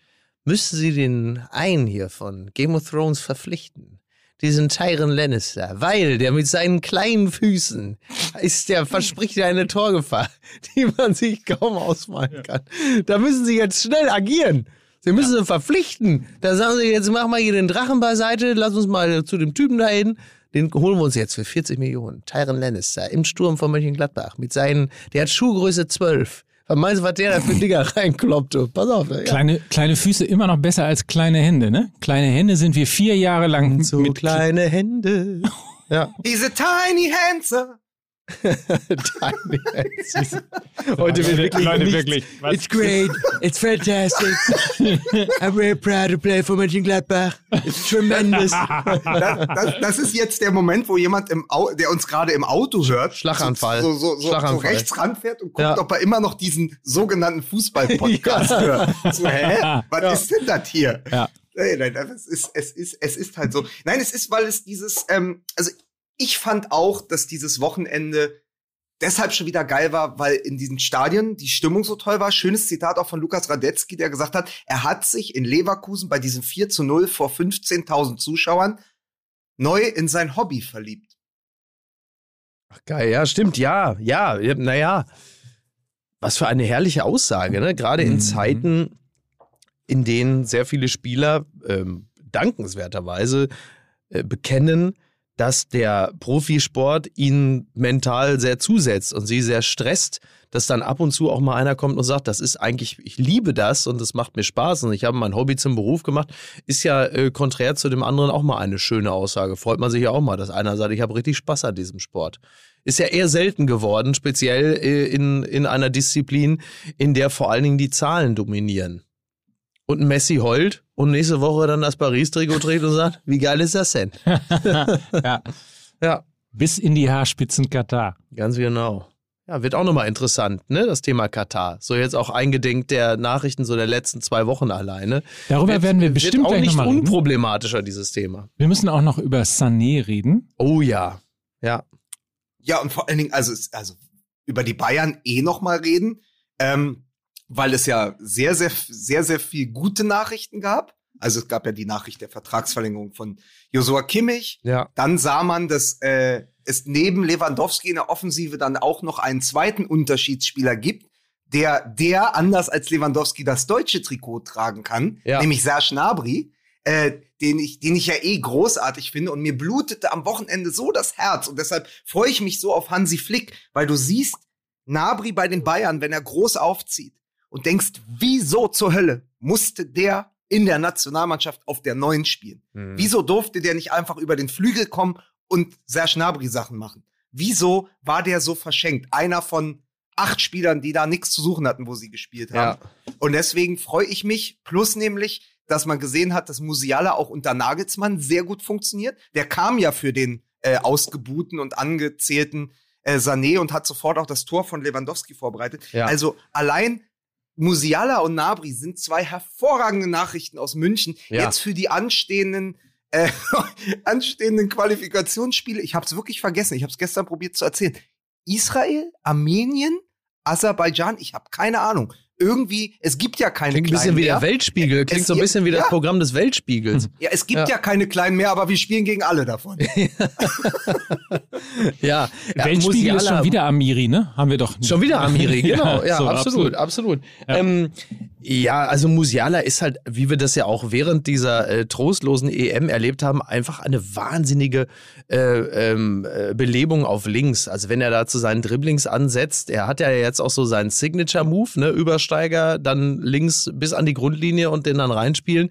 müssten sie den einen hier von Game of Thrones verpflichten. Diesen Tyron Lannister, weil der mit seinen kleinen Füßen ist der verspricht ja eine Torgefahr, die man sich kaum ausmalen kann. Da müssen sie jetzt schnell agieren. Sie müssen sie verpflichten. Da sagen sie jetzt, mach mal hier den Drachen beiseite, lass uns mal zu dem Typen dahin. Den holen wir uns jetzt für 40 Millionen. Tyron Lannister im Sturm von Mönchengladbach mit seinen, der hat Schuhgröße 12. Was meinst du, was der da für Dinger reinkloppt? du? Pass auf. Ja. Kleine, kleine Füße immer noch besser als kleine Hände, ne? Kleine Hände sind wir vier Jahre lang So mit kleine Hände. Ja. Diese tiny hands. Tiny Hands. Heute wird wirklich Leute, nicht- wirklich. Was? It's great. It's fantastic. I'm very proud to play for Mönchengladbach. It's tremendous. Das, das, das ist jetzt der Moment, wo jemand, im Au der uns gerade im Auto hört, Schlaganfall. so, so, so, so Schlaganfall. rechts ranfährt und guckt, Ja. ob er immer noch diesen sogenannten Fußball-Podcast hört. So, hä? Was ist denn das hier? Ja. Nein, nein, es ist, es ist, es ist halt so. Nein, es ist, weil es dieses, ähm, also ich fand auch, dass dieses Wochenende deshalb schon wieder geil war, weil in diesen Stadien die Stimmung so toll war. Schönes Zitat auch von Lukas Radetzky, der gesagt hat, er hat sich in Leverkusen bei diesem 4 zu 0 vor 15.000 Zuschauern neu in sein Hobby verliebt. Ach, geil, ja, stimmt, ja, ja, naja. Was für eine herrliche Aussage, ne? Gerade in Mhm. Zeiten, in denen sehr viele Spieler ähm, dankenswerterweise äh, bekennen, dass der Profisport ihnen mental sehr zusetzt und sie sehr stresst, dass dann ab und zu auch mal einer kommt und sagt, das ist eigentlich, ich liebe das und das macht mir Spaß und ich habe mein Hobby zum Beruf gemacht, ist ja äh, konträr zu dem anderen auch mal eine schöne Aussage. Freut man sich ja auch mal, dass einer sagt, ich habe richtig Spaß an diesem Sport. Ist ja eher selten geworden, speziell äh, in, in einer Disziplin, in der vor allen Dingen die Zahlen dominieren. Und ein Messi heult und nächste Woche dann das Paris-Trikot trägt und sagt, wie geil ist das denn? ja. Ja, Bis in die Haarspitzen Katar. ganz genau. Ja, wird auch nochmal interessant, ne, das Thema Katar. So jetzt auch eingedenk der Nachrichten so der letzten zwei Wochen alleine. Darüber Wird- werden wir bestimmt wird auch gleich nicht nochmal reden. unproblematischer, dieses Thema. Wir müssen auch noch über Sané reden. Oh ja. Ja. Ja, und vor allen Dingen, also, also über die Bayern eh noch mal reden, ähm, weil es ja sehr, sehr, sehr, sehr viel gute Nachrichten gab. Also es gab ja die Nachricht der Vertragsverlängerung von Josua Kimmich. Ja. Dann sah man, dass äh, es neben Lewandowski in der Offensive dann auch noch einen zweiten Unterschiedsspieler gibt, der, der anders als Lewandowski das deutsche Trikot tragen kann, Ja. nämlich Serge Gnabry, äh, den ich, den ich ja eh großartig finde. Und mir blutete am Wochenende so das Herz. Und deshalb freue ich mich so auf Hansi Flick, weil du siehst Gnabry bei den Bayern, wenn er groß aufzieht und denkst, wieso zur Hölle musste der in der Nationalmannschaft auf der Neuen spielen? Mhm. Wieso durfte der nicht einfach über den Flügel kommen und Serge Gnabry Sachen machen? Wieso war der so verschenkt? Einer von acht Spielern, die da nichts zu suchen hatten, wo sie gespielt haben. Und deswegen freue ich mich, plus nämlich, dass man gesehen hat, dass Musiala auch unter Nagelsmann sehr gut funktioniert. Der kam ja für den äh, ausgebuhten und angezählten äh, Sané und hat sofort auch das Tor von Lewandowski vorbereitet. Ja. Also allein Musiala und Nabri sind zwei hervorragende Nachrichten aus München. Ja. Jetzt für die anstehenden äh, anstehenden Qualifikationsspiele. Ich habe es wirklich vergessen. Ich habe es gestern probiert zu erzählen. Israel, Armenien, Aserbaidschan. Ich habe keine Ahnung. Irgendwie, es gibt ja keine Klingt ein bisschen kleinen wie der mehr. Weltspiegel. Klingt Es so ein bisschen wie das ja. Programm des Weltspiegels. Ja, es gibt Ja. ja. keine kleinen mehr, aber wir spielen gegen alle davon. Ja. ja Weltspiegel ist schon wieder Amiri, ne? Haben wir doch. Schon wieder Amiri, genau. Ja, so, absolut, absolut. Ja. Ähm, ja, also Musiala ist halt, wie wir das ja auch während dieser äh, trostlosen EM erlebt haben, einfach eine wahnsinnige äh, ähm, äh, Belebung auf links. Also wenn er da zu seinen Dribblings ansetzt, er hat ja jetzt auch so seinen Signature-Move, ne, Übersteiger, dann links bis an die Grundlinie und den dann reinspielen,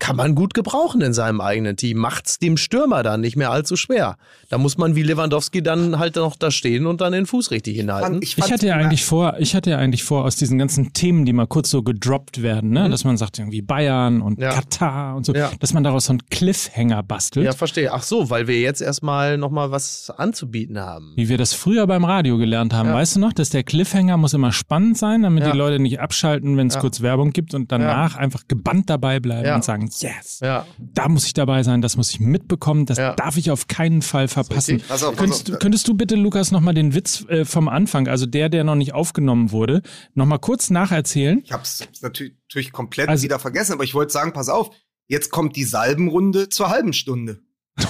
kann man gut gebrauchen in seinem eigenen Team. Macht's dem Stürmer dann nicht mehr allzu schwer. Da muss man wie Lewandowski dann halt noch da stehen und dann den Fuß richtig hinhalten. Ich hatte ja eigentlich vor, ich hatte ja eigentlich vor, aus diesen ganzen Themen, die mal kurz so gedroppt werden, ne, dass man sagt irgendwie Bayern und Mhm. Ja. Katar und so, Ja. dass man daraus so einen Cliffhanger bastelt. Ja, verstehe. Ach so, weil wir jetzt erstmal nochmal was anzubieten haben. Wie wir das früher beim Radio gelernt haben. Ja. Weißt du noch, dass der Cliffhanger muss immer spannend sein, damit Ja. die Leute nicht abschalten, wenn es Ja. kurz Werbung gibt und danach einfach gebannt dabei bleiben Ja. und sagen, yes, Ja. da muss ich dabei sein, das muss ich mitbekommen, das Ja. darf ich auf keinen Fall verpassen. Pass auf, pass Könntest, auf. du, könntest du bitte, Lukas, nochmal den Witz äh, vom Anfang, also der, der noch nicht aufgenommen wurde, nochmal kurz nacherzählen? Ich habe es natürlich, natürlich komplett Also- wieder vergessen, aber ich wollte sagen, pass auf, jetzt kommt die Salbenrunde zur halben Stunde.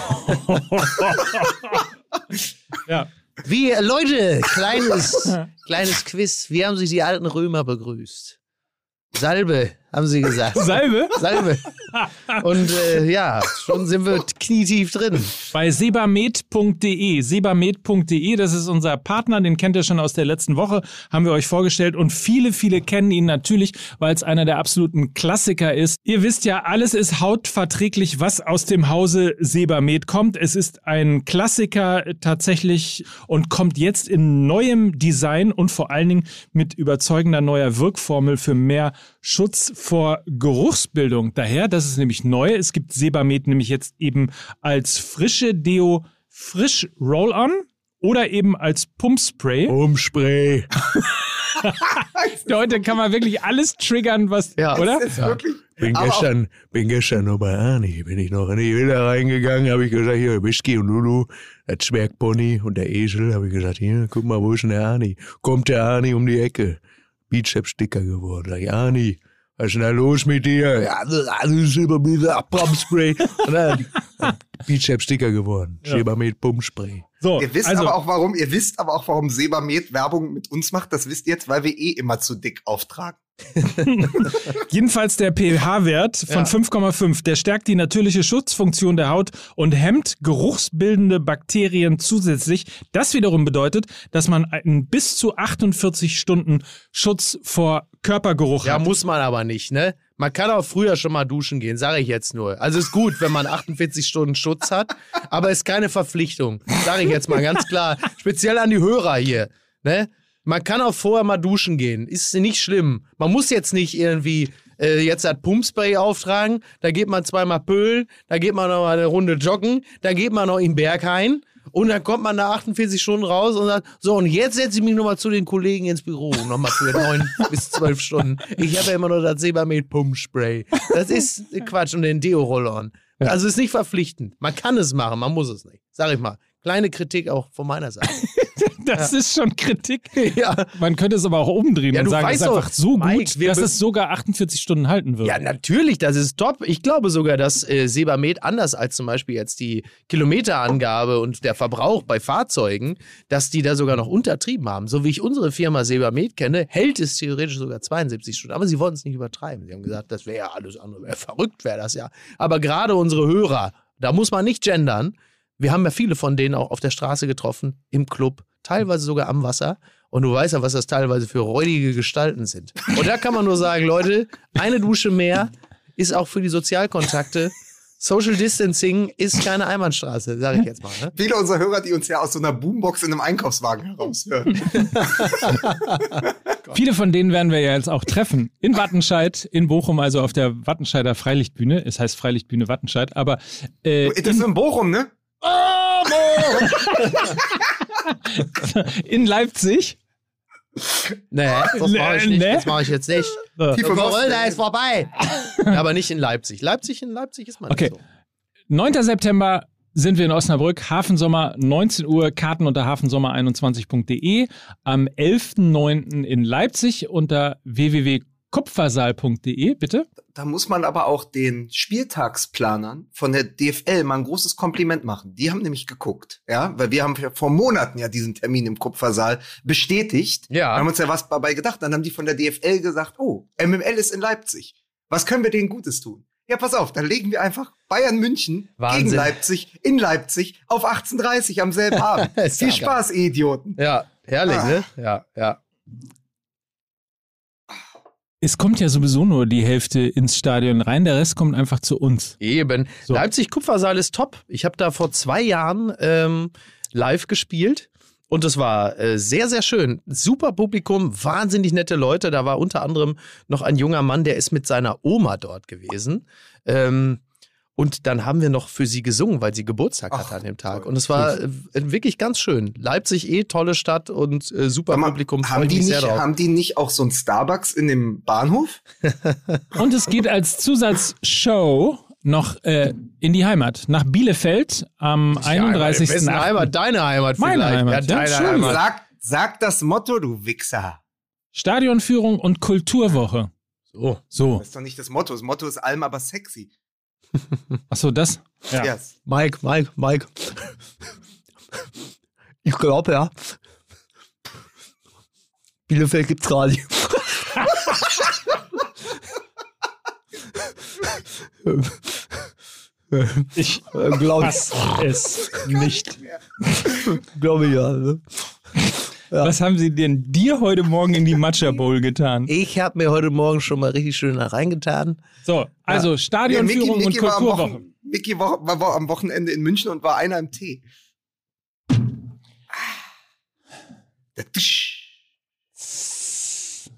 Ja. Wie, Leute, kleines, kleines Quiz. Wie haben sich die alten Römer begrüßt? Salbe, haben sie gesagt. Salbe? Salbe. Und äh, ja, schon sind wir knietief drin. Bei sebamed.de. Sebamed.de, das ist unser Partner, den kennt ihr schon aus der letzten Woche, haben wir euch vorgestellt und viele, viele kennen ihn natürlich, weil es einer der absoluten Klassiker ist. Ihr wisst ja, alles ist hautverträglich, was aus dem Hause Sebamed kommt. Es ist ein Klassiker tatsächlich und kommt jetzt in neuem Design und vor allen Dingen mit überzeugender neuer Wirkformel für mehr Schutz vor Geruchsbildung. Daher, das ist nämlich neu. Es gibt Sebamed nämlich jetzt eben als frische Deo frisch Roll-On oder eben als Pumpspray. Umspray. Heute kann man wirklich alles triggern, was, Ja. oder? Das ist wirklich. Bin Aber gestern, bin gestern noch bei Arni, bin ich noch in die Villa reingegangen, habe ich gesagt, hier, Whisky und Lulu, das Zwergpony und der Esel, habe ich gesagt, hier, guck mal, wo ist denn der Arni? Kommt der Arni um die Ecke. Beachchap Sticker geworden. Sag ich, Arni, was ist denn da los mit dir? Ja, alles über mir, Abpumpspray. Und dann Beachchap Sticker geworden. Ja. mit Pumpspray. So, Ihr wisst also, aber auch warum, ihr wisst aber auch, warum Sebamed Werbung mit uns macht. Das wisst ihr jetzt, weil wir eh immer zu dick auftragen. Jedenfalls der pH-Wert von 5,5, der stärkt die natürliche Schutzfunktion der Haut und hemmt geruchsbildende Bakterien zusätzlich. Das wiederum bedeutet, dass man einen bis zu 48 Stunden Schutz vor Körpergeruch Ja, hat. muss man aber nicht, ne? Man kann auch früher schon mal duschen gehen, sage ich jetzt nur. Also ist gut, wenn man 48 Stunden Schutz hat, aber ist keine Verpflichtung. Sage ich jetzt mal ganz klar. Speziell an die Hörer hier, ne? Man kann auch vorher mal duschen gehen. Ist nicht schlimm. Man muss jetzt nicht irgendwie äh, jetzt das Pumpspray auftragen. Da geht man zweimal pölen, da geht man noch mal eine Runde joggen, da geht man noch in den Berghain. Und dann kommt man nach 48 Stunden raus und sagt, so, und jetzt setze ich mich nochmal zu den Kollegen ins Büro, nochmal für neun bis zwölf Stunden. Ich habe ja immer noch das Sebamed Pumpspray. Das ist Quatsch und den Deo-Roll-On. Also ist nicht verpflichtend. Man kann es machen, man muss es nicht. Sag ich mal. Kleine Kritik auch von meiner Seite. das ja. ist schon Kritik. Ja. Man könnte es aber auch umdrehen ja, und sagen, es ist einfach so Mike, gut, dass es sogar 48 Stunden halten wird. Ja, natürlich, das ist top. Ich glaube sogar, dass äh, Sebamed anders als zum Beispiel jetzt die Kilometerangabe und der Verbrauch bei Fahrzeugen, dass die da sogar noch untertrieben haben. So wie ich unsere Firma Sebamed kenne, hält es theoretisch sogar 72 Stunden. Aber sie wollten es nicht übertreiben. Sie haben gesagt, das wäre ja alles andere. Wär verrückt wäre das ja. Aber gerade unsere Hörer, da muss man nicht gendern wir haben ja viele von denen auch auf der Straße getroffen, im Club, teilweise sogar am Wasser. Und du weißt ja, was das teilweise für räudige Gestalten sind. Und da kann man nur sagen, Leute, eine Dusche mehr ist auch für die Sozialkontakte. Social Distancing ist keine Einbahnstraße, sage ich jetzt mal. Ne? Viele unserer Hörer, die uns ja aus so einer Boombox in einem Einkaufswagen heraushören. Viele von denen werden wir ja jetzt auch treffen. In Wattenscheid, in Bochum, also auf der Wattenscheider Freilichtbühne. Es heißt Freilichtbühne Wattenscheid, aber. Äh, das ist in Bochum, ne? In Leipzig? Nee, das mache ich nicht. Das mache ich jetzt nicht. Die Corona ist vorbei. Aber nicht in Leipzig. Leipzig in Leipzig ist man okay. nicht so. 9. September sind wir in Osnabrück. Hafensommer 19 Uhr. Karten unter hafensommer21.de. Am 11.09. in Leipzig unter www kupfersaal.de, bitte. Da muss man aber auch den Spieltagsplanern von der DFL mal ein großes Kompliment machen. Die haben nämlich geguckt, ja, weil wir haben vor Monaten ja diesen Termin im Kupfersaal bestätigt. Ja. Wir haben uns ja was dabei gedacht. Dann haben die von der DFL gesagt, oh, MML ist in Leipzig. Was können wir denen Gutes tun? Ja, pass auf, dann legen wir einfach Bayern München Wahnsinn. gegen Leipzig in Leipzig auf 18.30 am selben Abend. Viel Spaß, Idioten. Ja, herrlich, ah. ne? Ja, ja. Es kommt ja sowieso nur die Hälfte ins Stadion rein, der Rest kommt einfach zu uns. Eben. So. Leipzig Kupfersaal ist top. Ich habe da vor zwei Jahren ähm, live gespielt. Und es war äh, sehr, sehr schön. Super Publikum, wahnsinnig nette Leute. Da war unter anderem noch ein junger Mann, der ist mit seiner Oma dort gewesen. Ähm, und dann haben wir noch für sie gesungen, weil sie Geburtstag hatte an dem Tag. Und es war äh, wirklich ganz schön. Leipzig eh tolle Stadt und äh, super mal, Publikum. Haben die, nicht, haben die nicht auch so ein Starbucks in dem Bahnhof? und es geht als Zusatzshow noch äh, in die Heimat, nach Bielefeld am ja, 31. Heimat, deine Heimat Meine vielleicht. Heimat, ja, deine Heimat. Sag, sag das Motto, du Wichser. Stadionführung und Kulturwoche. So. so. Das ist doch nicht das Motto. Das Motto ist allem aber sexy. Achso, das? Ja. Yes. Mike, Mike, Mike. Ich glaube, ja. Bielefeld gibt's gerade. ich glaube es nicht. glaube ja. Ne? Ja. Was haben Sie denn dir heute Morgen in die Matcha Bowl getan? Ich habe mir heute Morgen schon mal richtig schön reingetan. So, also ja. Stadionführung ja, Mickey, Mickey und Kulturwoche. Micky war, war, war, am Wochenende in München und war einer im Tee.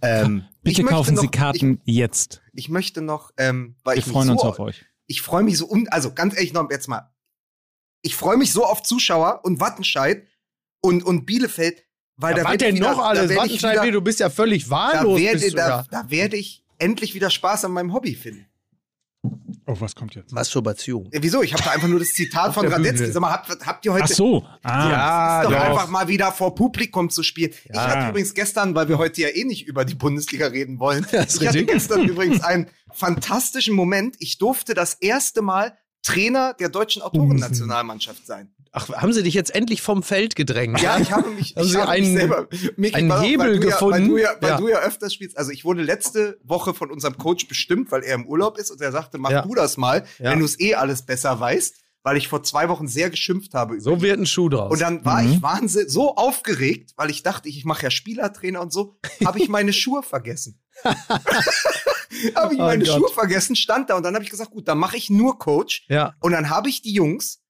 Ähm, Bitte kaufen noch, Sie Karten ich, jetzt. Ich möchte noch, ähm, weil Wir ich freuen uns so, auf euch. Ich freue mich so, um, also ganz ehrlich noch jetzt mal. Ich freue mich so auf Zuschauer und Wattenscheid und, und Bielefeld, weil ja, da wird denn noch alles? Wattenscheid, wieder, du bist ja völlig wahllos. Da werde, da, da werde ich endlich wieder Spaß an meinem Hobby finden. Oh, was kommt jetzt? Masturbation. Ja, wieso? Ich habe da einfach nur das Zitat von Radetzky. Sag mal, habt, habt ihr heute. Ach so. Ah, ja, ist doch, doch einfach mal wieder vor Publikum zu spielen. Ja. Ich hatte übrigens gestern, weil wir heute ja eh nicht über die Bundesliga reden wollen, ich richtig. hatte gestern übrigens einen fantastischen Moment. Ich durfte das erste Mal Trainer der deutschen Autorennationalmannschaft sein. Ach, haben sie dich jetzt endlich vom Feld gedrängt? Ja, ich habe mich, haben ich habe einen, mich selber, mich einen Hebel ja, gefunden. Weil du, ja, weil ja. du ja öfters spielst. Also ich wurde letzte Woche von unserem Coach bestimmt, weil er im Urlaub ist und er sagte, mach ja. du das mal, wenn du es eh alles besser weißt. Weil ich vor zwei Wochen sehr geschimpft habe. So wird ein Schuh draus. Und dann war mhm. ich wahnsinnig so aufgeregt, weil ich dachte, ich mache ja Spielertrainer und so, habe ich meine Schuhe vergessen. habe ich oh meine Gott. Schuhe vergessen, stand da und dann habe ich gesagt, gut, dann mache ich nur Coach. Ja. Und dann habe ich die Jungs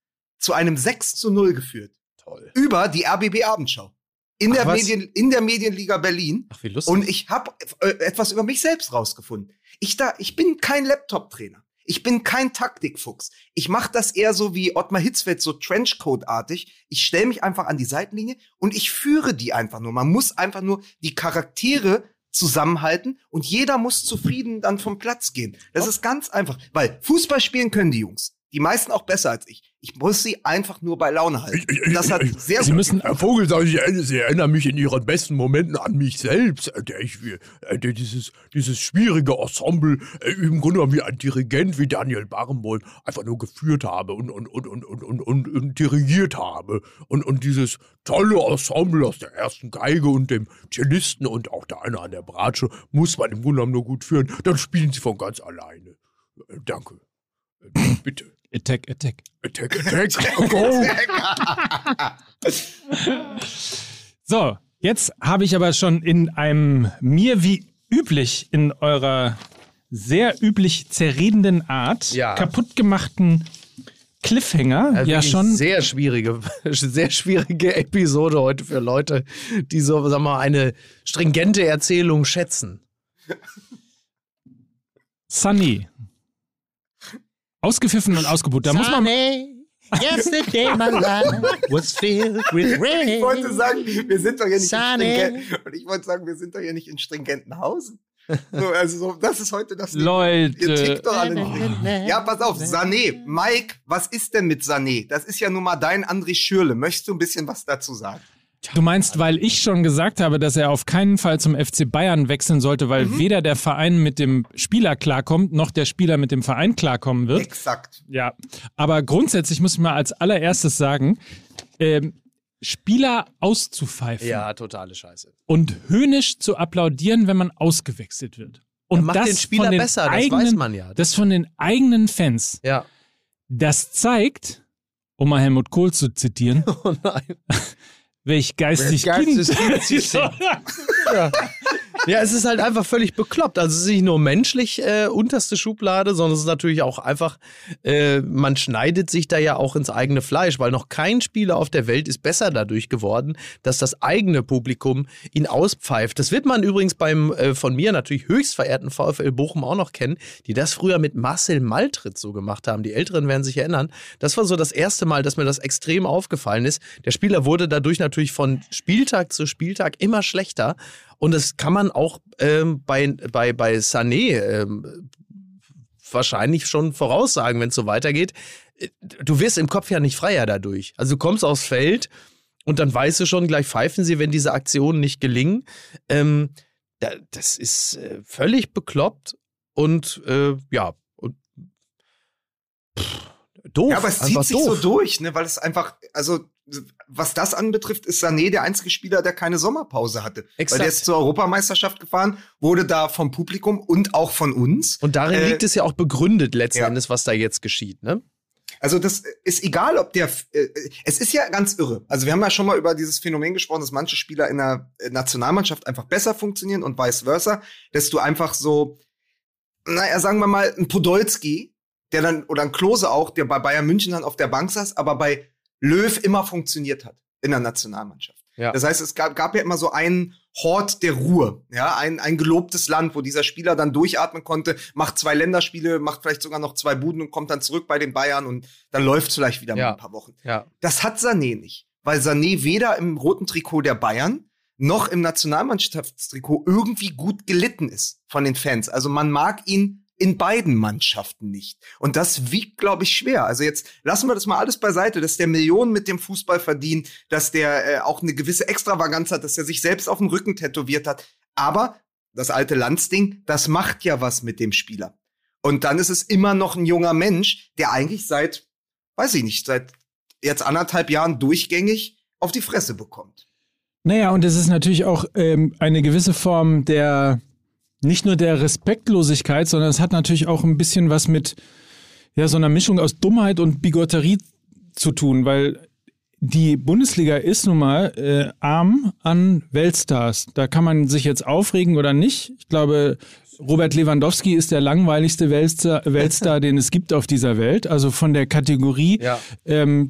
zu einem 6 zu 0 geführt. Toll. Über die RBB Abendschau. In, Ach, der, Medien, in der Medienliga Berlin. Ach, wie lustig. Und ich habe äh, etwas über mich selbst rausgefunden. Ich, da, ich bin kein Laptop-Trainer. Ich bin kein Taktikfuchs. Ich mache das eher so wie Ottmar Hitzfeld, so Trenchcoat-artig. Ich stelle mich einfach an die Seitenlinie und ich führe die einfach nur. Man muss einfach nur die Charaktere zusammenhalten und jeder muss zufrieden dann vom Platz gehen. Das ist ganz einfach, weil Fußball spielen können die Jungs. Die meisten auch besser als ich. Ich muss sie einfach nur bei Laune halten. Ich- ich- das hat ich- sehr Sie gut müssen Herr Vogelsang, Sie, erinnern- Sie erinnern mich in Ihren besten Momenten an mich selbst, äh, der ich äh, der dieses, dieses schwierige Ensemble äh, im Grunde genommen wie ein Dirigent wie Daniel Barenboim einfach nur geführt habe und, und, und, und, und, und, und, und dirigiert habe. Und, und dieses tolle Ensemble aus der ersten Geige und dem Cellisten und auch der eine an der Bratsche muss man im Grunde genommen nur gut führen. Dann spielen Sie von ganz alleine. Äh, danke. Äh, bitte. Attack, Attack. Attack, attack, go! So, jetzt habe ich aber schon in einem mir wie üblich in eurer sehr üblich zerredenden Art Ja. kaputtgemachten Cliffhanger Also ja schon sehr schwierige, sehr schwierige Episode heute für Leute, die so, sag mal, eine stringente Erzählung schätzen. Sunny. Ausgepfiffen und ausgebucht. Da muss man. yesterday my life was filled with rain. Ich wollte sagen, wir sind doch hier nicht Sunny. in stringent, und ich wollte sagen, wir sind doch hier nicht in Stringentenhausen. So, also so, das ist heute das. Ihr Leute. tickt doch alle nicht. Ja, pass auf, Sané. Mike, was ist denn mit Sané? Das ist ja nun mal dein André Schürle. Möchtest du ein bisschen was dazu sagen? Du meinst, weil ich schon gesagt habe, dass er auf keinen Fall zum FC Bayern wechseln sollte, weil Mhm. weder der Verein mit dem Spieler klarkommt, noch der Spieler mit dem Verein klarkommen wird. Exakt. Ja, aber grundsätzlich muss ich mal als allererstes sagen, ähm, Spieler auszupfeifen Ja, totale Scheiße. und höhnisch zu applaudieren, wenn man ausgewechselt wird. Und macht das den Spieler von den besser, das eigenen, weiß man ja. Das von den eigenen Fans. Ja. Das zeigt, um mal Helmut Kohl zu zitieren, Oh nein. welch geistig Wer Kind. geisteskind sie sind. Ja. Ja, es ist halt einfach völlig bekloppt. Also es ist nicht nur menschlich äh, unterste Schublade, sondern es ist natürlich auch einfach, äh, man schneidet sich da ja auch ins eigene Fleisch, weil noch kein Spieler auf der Welt ist besser dadurch geworden, dass das eigene Publikum ihn auspfeift. Das wird man übrigens beim äh, von mir natürlich höchst verehrten VfL Bochum auch noch kennen, die das früher mit Marcel Maltritz so gemacht haben. Die Älteren werden sich erinnern. Das war so das erste Mal, dass mir das extrem aufgefallen ist. Der Spieler wurde dadurch natürlich von Spieltag zu Spieltag immer schlechter. Und das kann man auch ähm, bei, bei, bei Sané ähm, wahrscheinlich schon voraussagen, wenn es so weitergeht. Äh, Du wirst im Kopf ja nicht freier dadurch. Also du kommst aufs Feld und dann weißt du schon, gleich pfeifen sie, wenn diese Aktionen nicht gelingen. Ähm, da, das ist äh, völlig bekloppt und äh, ja, und pff, doof. Ja, aber es zieht sich doof. so durch, ne, weil es einfach, also was das anbetrifft, ist Sané der einzige Spieler, der keine Sommerpause hatte. Exakt. Weil der ist zur Europameisterschaft gefahren, wurde da vom Publikum und auch von uns. Und darin Äh, liegt es ja auch begründet letzten ja. Endes, was da jetzt geschieht, ne? Also das ist egal, ob der, äh, es ist ja ganz irre. Also wir haben ja schon mal über dieses Phänomen gesprochen, dass manche Spieler in der äh, Nationalmannschaft einfach besser funktionieren und vice versa, dass du einfach so, naja, sagen wir mal, ein Podolski, der dann, oder ein Klose auch, der bei Bayern München dann auf der Bank saß, aber bei Löw immer funktioniert hat in der Nationalmannschaft. Ja. Das heißt, es gab, gab ja immer so einen Hort der Ruhe, ja, ein, ein gelobtes Land, wo dieser Spieler dann durchatmen konnte, macht zwei Länderspiele, macht vielleicht sogar noch zwei Buden und kommt dann zurück bei den Bayern und dann läuft vielleicht wieder Ja. mal ein paar Wochen. Ja. Das hat Sané nicht, weil Sané weder im roten Trikot der Bayern noch im Nationalmannschaftstrikot irgendwie gut gelitten ist von den Fans. Also man mag ihn in beiden Mannschaften nicht. Und das wiegt, glaube ich, schwer. Also jetzt lassen wir das mal alles beiseite, dass der Millionen mit dem Fußball verdient, dass der äh, auch eine gewisse Extravaganz hat, dass er sich selbst auf den Rücken tätowiert hat. Aber das alte Landsding, das macht ja was mit dem Spieler. Und dann ist es immer noch ein junger Mensch, der eigentlich seit, weiß ich nicht, seit jetzt anderthalb Jahren durchgängig auf die Fresse bekommt. Naja, und es ist natürlich auch ähm, eine gewisse Form der, nicht nur der Respektlosigkeit, sondern es hat natürlich auch ein bisschen was mit ja, so einer Mischung aus Dummheit und Bigotterie zu tun, weil die Bundesliga ist nun mal äh, arm an Weltstars. Da kann man sich jetzt aufregen oder nicht. Ich glaube, Robert Lewandowski ist der langweiligste Weltstar, Weltstar den es gibt auf dieser Welt. Also von der Kategorie Ja. ähm,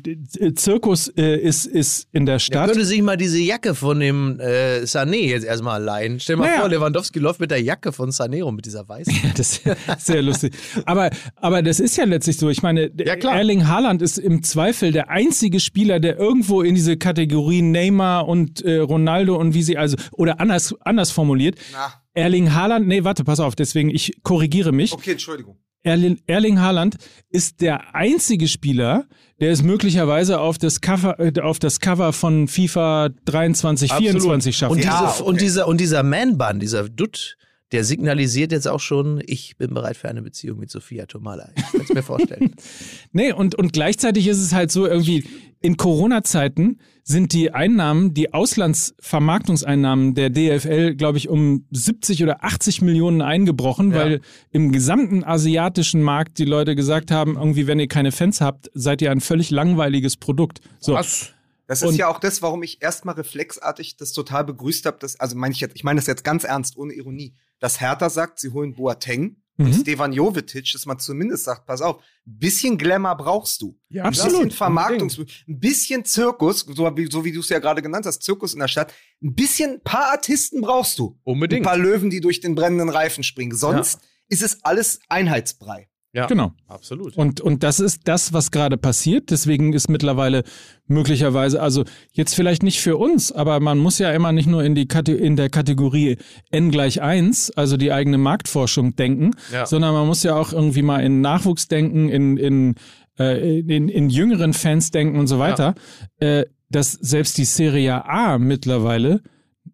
Zirkus äh, ist, ist in der Stadt. könnte sich mal diese Jacke von dem äh, Sané jetzt erstmal leihen. Stell dir mal Naja. vor, Lewandowski läuft mit der Jacke von Sané rum, mit dieser weißen. Das ist sehr lustig. Aber, aber das ist ja letztlich so. Ich meine, Ja. Erling Haaland ist im Zweifel der einzige Spieler, der irgendwo in diese Kategorie Neymar und äh, Ronaldo und wie sie also, oder anders, anders formuliert. Na, Erling Haaland, nee, warte, pass auf, deswegen, ich korrigiere mich. okay, Entschuldigung. Erling, Erling Haaland ist der einzige Spieler, der es möglicherweise auf das Cover, äh, auf das Cover von FIFA 23, Absolut. 24 schafft. Und, diese, ja, okay. und dieser, und dieser Man-Bun, dieser Dutt, der signalisiert jetzt auch schon, ich bin bereit für eine Beziehung mit Sophia Tomala. Ich kann es mir vorstellen. nee, und, und gleichzeitig ist es halt so irgendwie, in Corona-Zeiten sind die Einnahmen, die Auslandsvermarktungseinnahmen der DFL, glaube ich, um 70 oder 80 Millionen eingebrochen, ja. weil im gesamten asiatischen Markt die Leute gesagt haben, irgendwie, wenn ihr keine Fans habt, seid ihr ein völlig langweiliges Produkt. So. Was? Das ist und ja auch das, warum ich erstmal reflexartig das total begrüßt habe. Also meine ich jetzt, ich meine das jetzt ganz ernst, ohne Ironie dass Hertha sagt, sie holen Boateng mhm. und Stevan Jovetic, dass man zumindest sagt, pass auf, ein bisschen Glamour brauchst du. Ja, absolut. Ein bisschen Vermarktungs, ein bisschen Zirkus, so wie, so wie du es ja gerade genannt hast, Zirkus in der Stadt. Ein bisschen, paar Artisten brauchst du. Unbedingt. Ein paar Löwen, die durch den brennenden Reifen springen. Sonst ja. ist es alles Einheitsbrei. Ja, genau. Absolut. Und, und das ist das, was gerade passiert. Deswegen ist mittlerweile möglicherweise, also jetzt vielleicht nicht für uns, aber man muss ja immer nicht nur in, die Kate in der Kategorie N gleich 1, also die eigene Marktforschung denken, ja. sondern man muss ja auch irgendwie mal in Nachwuchs denken, in, in, äh, in, in jüngeren Fans denken und so weiter. Ja. Äh, dass selbst die Serie A mittlerweile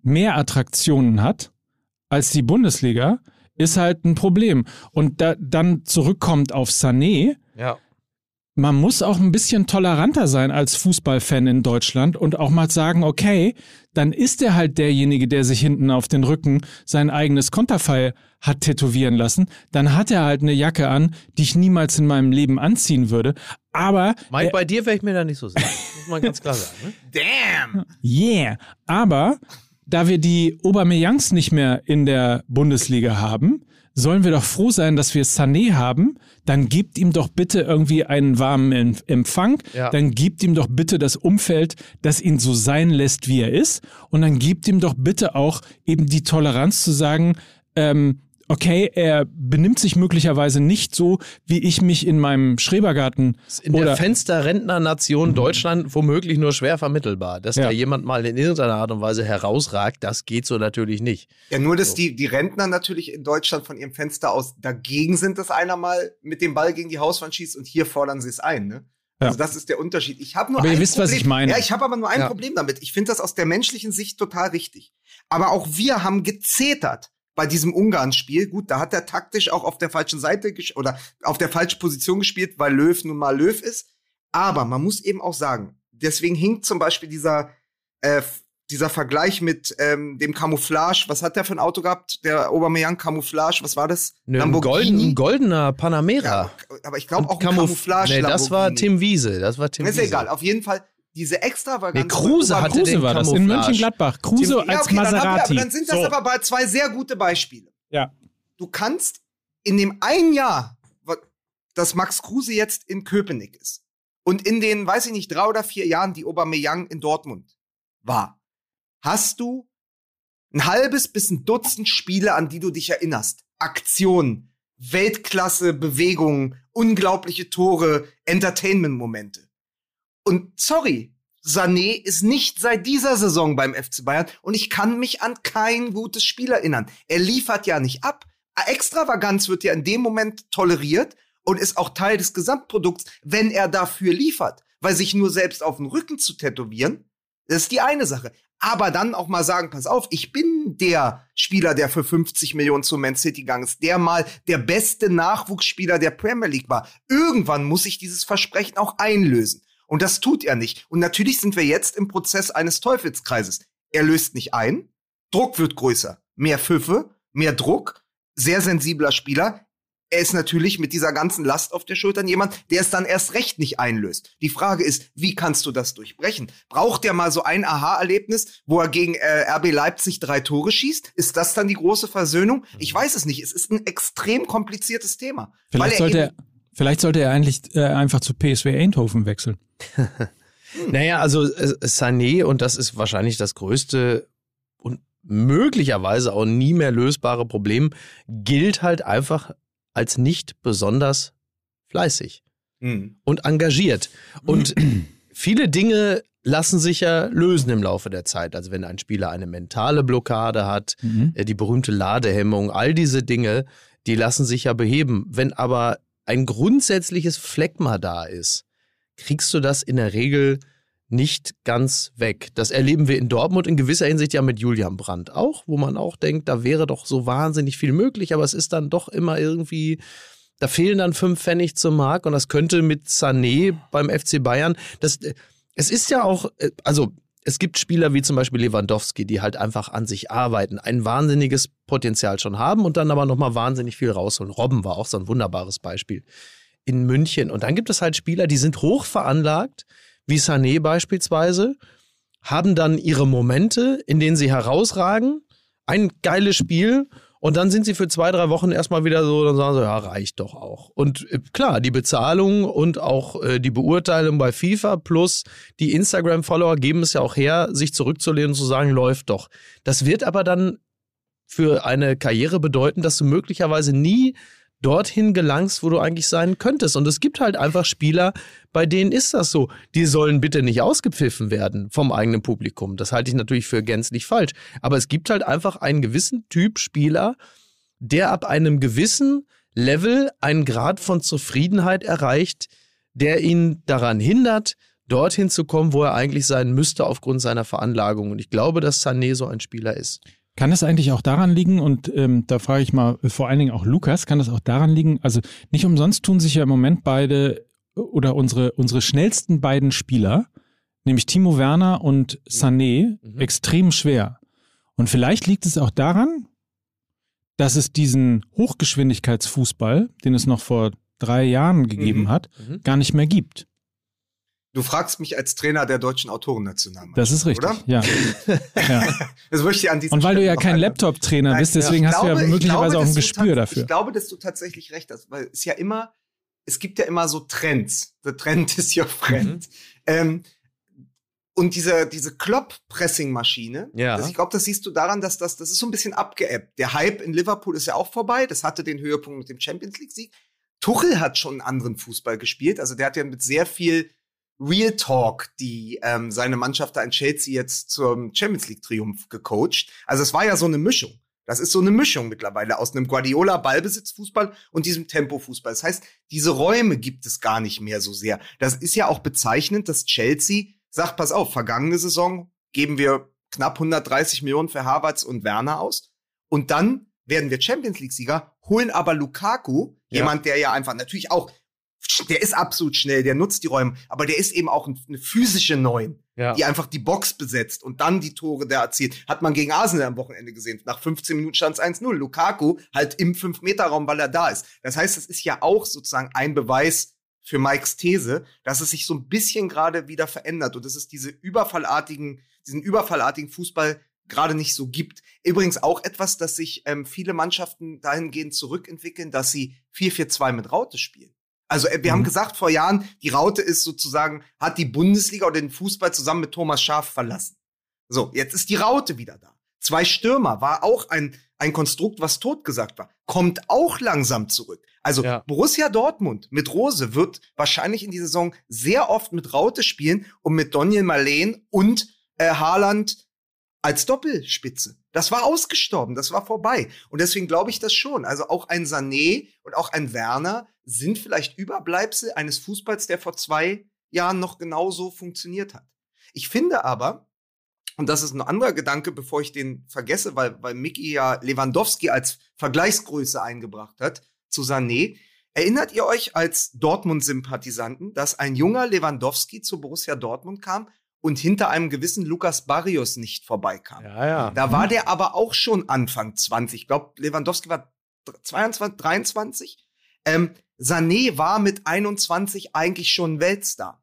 mehr Attraktionen hat als die Bundesliga ist halt ein Problem. Und da, dann zurückkommt auf Sané. Ja. Man muss auch ein bisschen toleranter sein als Fußballfan in Deutschland und auch mal sagen, okay, dann ist er halt derjenige, der sich hinten auf den Rücken sein eigenes Konterfei hat tätowieren lassen. Dann hat er halt eine Jacke an, die ich niemals in meinem Leben anziehen würde. Aber. Mike, bei dir wäre ich mir da nicht so sicher. Muss man ganz klar sagen. Ne? Damn! Yeah. Aber da wir die Aubameyangs nicht mehr in der Bundesliga haben, sollen wir doch froh sein, dass wir Sané haben. Dann gibt ihm doch bitte irgendwie einen warmen Empfang. Ja. Dann gibt ihm doch bitte das Umfeld, das ihn so sein lässt, wie er ist. Und dann gibt ihm doch bitte auch eben die Toleranz zu sagen, ähm, okay, er benimmt sich möglicherweise nicht so, wie ich mich in meinem Schrebergarten. In oder der Fensterrentner-Nation Deutschland womöglich nur schwer vermittelbar. Dass ja. da jemand mal in irgendeiner Art und Weise herausragt, das geht so natürlich nicht. Ja, nur, dass so. die, die Rentner natürlich in Deutschland von ihrem Fenster aus dagegen sind, dass einer mal mit dem Ball gegen die Hauswand schießt und hier fordern sie es ein, ne? Also das ist der Unterschied. Ich habe nur aber ein ihr wisst, Problem. was ich meine. Ja, ich habe aber nur ein ja. Problem damit. Ich finde das aus der menschlichen Sicht total richtig. Aber auch wir haben gezetert bei diesem Ungarn-Spiel. Gut, da hat er taktisch auch auf der falschen Seite oder auf der falschen Position gespielt, weil Löw nun mal Löw ist. Aber man muss eben auch sagen, deswegen hinkt zum Beispiel dieser, äh, dieser Vergleich mit ähm, dem Camouflage. Was hat der für ein Auto gehabt? Der Aubameyang Camouflage, was war das? Ne, Lamborghini? Ein goldener Panamera. Ja, aber ich glaube auch ein Camouflage. Nee, das war Tim Wiese. Das war Tim Ist egal. Auf jeden Fall diese extravaganze. Nee, Kruse hatte Kruse war das in Mönchengladbach. Kruse ja, als okay, Maserati. Dann, wir, dann sind das so. aber bei zwei sehr gute Beispiele. Ja. Du kannst in dem einen Jahr, dass Max Kruse jetzt in Köpenick ist und in den, weiß ich nicht, drei oder vier Jahren, die Aubameyang in Dortmund war, hast du ein halbes bis ein Dutzend Spiele, an die du dich erinnerst. Aktionen, Weltklasse, Bewegungen, unglaubliche Tore, Entertainment-Momente. Und sorry, Sané ist nicht seit dieser Saison beim FC Bayern und ich kann mich an kein gutes Spiel erinnern. Er liefert ja nicht ab. Extravaganz wird ja in dem Moment toleriert und ist auch Teil des Gesamtprodukts, wenn er dafür liefert. Weil sich nur selbst auf den Rücken zu tätowieren, das ist die eine Sache. Aber dann auch mal sagen, pass auf, ich bin der Spieler, der für 50 Millionen zu Man City gegangen ist, der mal der beste Nachwuchsspieler der Premier League war. Irgendwann muss ich dieses Versprechen auch einlösen. Und das tut er nicht. Und natürlich sind wir jetzt im Prozess eines Teufelskreises. Er löst nicht ein, Druck wird größer, mehr Pfiffe, mehr Druck, sehr sensibler Spieler. Er ist natürlich mit dieser ganzen Last auf der Schultern jemand, der es dann erst recht nicht einlöst. Die Frage ist, wie kannst du das durchbrechen? Braucht er mal so ein Aha-Erlebnis, wo er gegen äh, RB Leipzig drei Tore schießt? Ist das dann die große Versöhnung? Ich weiß es nicht. Es ist ein extrem kompliziertes Thema. Vielleicht sollte er, vielleicht sollte er eigentlich äh, einfach zu PSW Eindhoven wechseln. naja, also äh, Sané, und das ist wahrscheinlich das größte und möglicherweise auch nie mehr lösbare Problem, gilt halt einfach als nicht besonders fleißig mhm. und engagiert. Und viele Dinge lassen sich ja lösen im Laufe der Zeit. Also wenn ein Spieler eine mentale Blockade hat, mhm. Äh, die berühmte Ladehemmung, all diese Dinge, die lassen sich ja beheben. Wenn aber ein grundsätzliches Phlegma da ist, kriegst du das in der Regel nicht ganz weg. Das erleben wir in Dortmund in gewisser Hinsicht ja mit Julian Brandt auch, wo man auch denkt, da wäre doch so wahnsinnig viel möglich, aber es ist dann doch immer irgendwie, da fehlen dann fünf Pfennig zum Mark und das könnte mit Sané beim FC Bayern, das, es ist ja auch, also es gibt Spieler wie zum Beispiel Lewandowski, die halt einfach an sich arbeiten, ein wahnsinniges Potenzial schon haben und dann aber nochmal wahnsinnig viel rausholen. Robben war auch so ein wunderbares Beispiel in München. Und dann gibt es halt Spieler, die sind hoch veranlagt, wie Sané beispielsweise, haben dann ihre Momente, in denen sie herausragen, ein geiles Spiel und dann sind sie für zwei, drei Wochen erstmal wieder so, dann sagen sie, ja, reicht doch auch. Und äh, klar, die Bezahlung und auch äh, die Beurteilung bei FIFA plus die Instagram-Follower geben es ja auch her, sich zurückzulehnen und zu sagen, läuft doch. Das wird aber dann für eine Karriere bedeuten, dass du möglicherweise nie dorthin gelangst, wo du eigentlich sein könntest. Und es gibt halt einfach Spieler, bei denen ist das so. Die sollen bitte nicht ausgepfiffen werden vom eigenen Publikum. Das halte ich natürlich für gänzlich falsch. Aber es gibt halt einfach einen gewissen Typ Spieler, der ab einem gewissen Level einen Grad von Zufriedenheit erreicht, der ihn daran hindert, dorthin zu kommen, wo er eigentlich sein müsste aufgrund seiner Veranlagung. Und ich glaube, dass Sané so ein Spieler ist. Kann es eigentlich auch daran liegen, und ähm, da frage ich mal vor allen Dingen auch Lukas, kann das auch daran liegen, also nicht umsonst tun sich ja im Moment beide oder unsere, unsere schnellsten beiden Spieler, nämlich Timo Werner und Sané, mhm. extrem schwer. Und vielleicht liegt es auch daran, dass es diesen Hochgeschwindigkeitsfußball, den es noch vor drei Jahren gegeben mhm. hat, mhm. gar nicht mehr gibt. Du fragst mich als Trainer der deutschen Autorennationalmannschaft. Das ist richtig, oder? ja. ja. Das möchte ich an Und weil Stelle du ja kein Laptop-Trainer bist, deswegen ja, hast glaube, du ja möglicherweise glaube, auch ein Gespür dafür. Ich glaube, dass du tatsächlich recht hast, weil es ja immer, es gibt ja immer so Trends. The Trend is your friend. Mhm. Ähm, und diese, diese Klopp-Pressing-Maschine, ja. ich glaube, das siehst du daran, dass das, das ist so ein bisschen abgeebbt. Der Hype in Liverpool ist ja auch vorbei. Das hatte den Höhepunkt mit dem Champions League-Sieg. Tuchel hat schon einen anderen Fußball gespielt. Also der hat ja mit sehr viel Real Talk, die ähm, seine Mannschaft da in Chelsea jetzt zum Champions League Triumph gecoacht. Also es war ja so eine Mischung. Das ist so eine Mischung mittlerweile aus einem Guardiola Ballbesitzfußball und diesem Tempo-Fußball. Das heißt, diese Räume gibt es gar nicht mehr so sehr. Das ist ja auch bezeichnend, dass Chelsea sagt, pass auf, vergangene Saison geben wir knapp 130 Millionen für Havertz und Werner aus und dann werden wir Champions League Sieger, holen aber Lukaku, ja. jemand, der ja einfach natürlich auch der ist absolut schnell, der nutzt die Räume, aber der ist eben auch eine physische Neun, ja. die einfach die Box besetzt und dann die Tore da erzielt. Hat man gegen Arsenal am Wochenende gesehen. Nach 15 Minuten stand es 1-0. Lukaku halt im 5-Meter-Raum, weil er da ist. Das heißt, das ist ja auch sozusagen ein Beweis für Mikes These, dass es sich so ein bisschen gerade wieder verändert und dass es diese überfallartigen, diesen überfallartigen Fußball gerade nicht so gibt. Übrigens auch etwas, dass sich ähm, viele Mannschaften dahingehend zurückentwickeln, dass sie 4-4-2 mit Raute spielen. Also äh, wir mhm. haben gesagt vor Jahren, die Raute ist sozusagen, hat die Bundesliga oder den Fußball zusammen mit Thomas Schaf verlassen. So, jetzt ist die Raute wieder da. Zwei Stürmer war auch ein, ein Konstrukt, was totgesagt war. Kommt auch langsam zurück. Also ja. Borussia Dortmund mit Rose wird wahrscheinlich in dieser Saison sehr oft mit Raute spielen und mit Daniel Marleen und äh, Haaland als Doppelspitze. Das war ausgestorben, das war vorbei. Und deswegen glaube ich das schon. Also auch ein Sané und auch ein Werner sind vielleicht Überbleibsel eines Fußballs, der vor zwei Jahren noch genauso funktioniert hat. Ich finde aber, und das ist ein anderer Gedanke, bevor ich den vergesse, weil, weil Mickey ja Lewandowski als Vergleichsgröße eingebracht hat zu Sané. Erinnert ihr euch als Dortmund-Sympathisanten, dass ein junger Lewandowski zu Borussia Dortmund kam und hinter einem gewissen Lukas Barrios nicht vorbeikam? Ja, ja. Da war der aber auch schon Anfang 20. Ich glaube, Lewandowski war 22, 23. Ähm, Sané war mit 21 eigentlich schon ein Weltstar.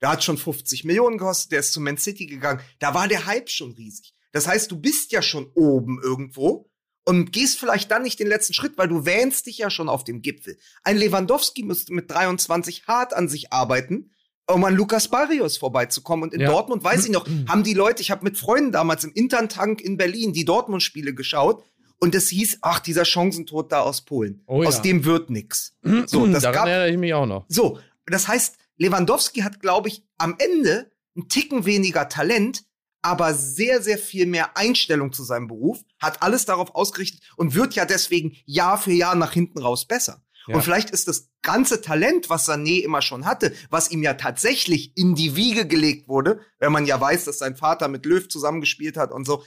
Der hat schon 50 Millionen gekostet, der ist zu Man City gegangen. Da war der Hype schon riesig. Das heißt, du bist ja schon oben irgendwo und gehst vielleicht dann nicht den letzten Schritt, weil du wähnst dich ja schon auf dem Gipfel. Ein Lewandowski müsste mit 23 hart an sich arbeiten, um an Lukas Barrios vorbeizukommen. Und in ja. Dortmund, weiß ich noch, haben die Leute, ich habe mit Freunden damals im Interntank in Berlin die Dortmund-Spiele geschaut und es hieß, ach, dieser Chancentod da aus Polen. Oh, ja. Aus dem wird nix. So, das Daran gab, erinnere ich mich auch noch. So, das heißt, Lewandowski hat, glaube ich, am Ende einen Ticken weniger Talent, aber sehr, sehr viel mehr Einstellung zu seinem Beruf, hat alles darauf ausgerichtet und wird ja deswegen Jahr für Jahr nach hinten raus besser. Ja. Und vielleicht ist das ganze Talent, was Sané immer schon hatte, was ihm ja tatsächlich in die Wiege gelegt wurde, wenn man ja weiß, dass sein Vater mit Löw zusammengespielt hat und so,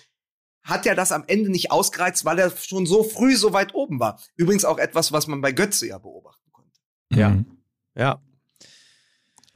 hat er das am Ende nicht ausgereizt, weil er schon so früh so weit oben war. Übrigens auch etwas, was man bei Götze ja beobachten konnte. Ja. Mhm. Ja.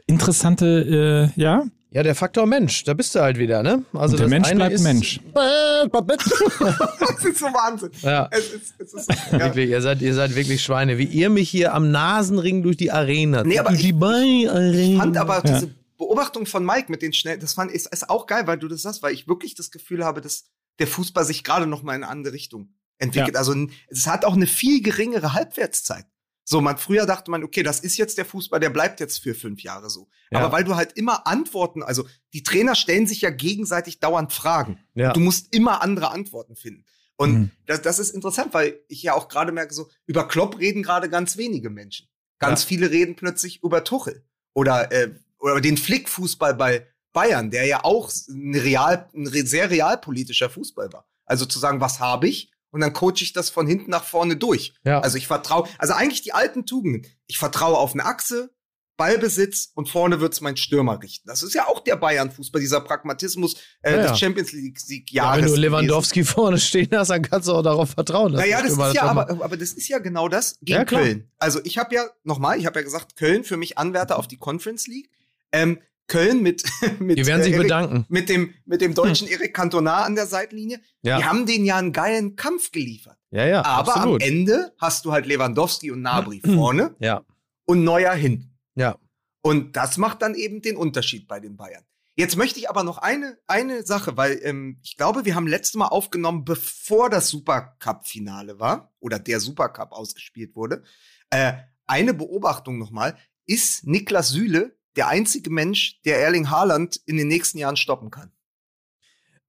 Interessante, äh, ja, ja, der Faktor Mensch, da bist du halt wieder, ne? Also Und der Mensch bleibt ist, Mensch. das ist so Wahnsinn. Ja. Es ist, es ist, ja. Wirklich, ihr seid, ihr seid wirklich Schweine, wie ihr mich hier am Nasenring durch die Arena. Nee, aber durch die ich fand aber ja. diese Beobachtung von Mike mit den schnell, das fand ist, ist auch geil, weil du das sagst, weil ich wirklich das Gefühl habe, dass der Fußball sich gerade noch mal in eine andere Richtung entwickelt. Ja. Also es hat auch eine viel geringere Halbwertszeit. So, man früher dachte man, okay, das ist jetzt der Fußball, der bleibt jetzt für fünf Jahre so. Ja. Aber weil du halt immer Antworten, also die Trainer stellen sich ja gegenseitig dauernd Fragen. Ja. Du musst immer andere Antworten finden. Und mhm. das, das ist interessant, weil ich ja auch gerade merke, so über Klopp reden gerade ganz wenige Menschen. Ganz ja. viele reden plötzlich über Tuchel oder äh, oder den Flickfußball bei Bayern, der ja auch ein real, ein sehr realpolitischer Fußball war. Also zu sagen, was habe ich? Und dann coache ich das von hinten nach vorne durch. Ja. Also ich vertraue, also eigentlich die alten Tugenden. Ich vertraue auf eine Achse, Ballbesitz und vorne wird's mein Stürmer richten. Das ist ja auch der Bayern-Fußball, dieser Pragmatismus äh, ja, des Champions League-Jahres. Ja, wenn du Lewandowski gewesen. vorne stehen hast, dann kannst du auch darauf vertrauen. Naja, das ist ja, aber, aber das ist ja genau das gegen ja, Köln. Also ich habe ja, nochmal, ich habe ja gesagt, Köln für mich Anwärter auf die Conference League. Ähm, Köln mit, mit, die werden sich äh, Eric, bedanken. mit dem, mit dem deutschen hm. Erik Cantona an der Seitlinie. Ja. Die haben denen ja einen geilen Kampf geliefert. Ja, ja, Aber absolut. am Ende hast du halt Lewandowski und Nabri vorne ja. und Neuer hinten. Ja. Und das macht dann eben den Unterschied bei den Bayern. Jetzt möchte ich aber noch eine, eine Sache, weil ähm, ich glaube, wir haben letztes Mal aufgenommen, bevor das Supercup-Finale war oder der Supercup ausgespielt wurde. Äh, eine Beobachtung nochmal. Ist Niklas Süle der einzige Mensch, der Erling Haaland in den nächsten Jahren stoppen kann.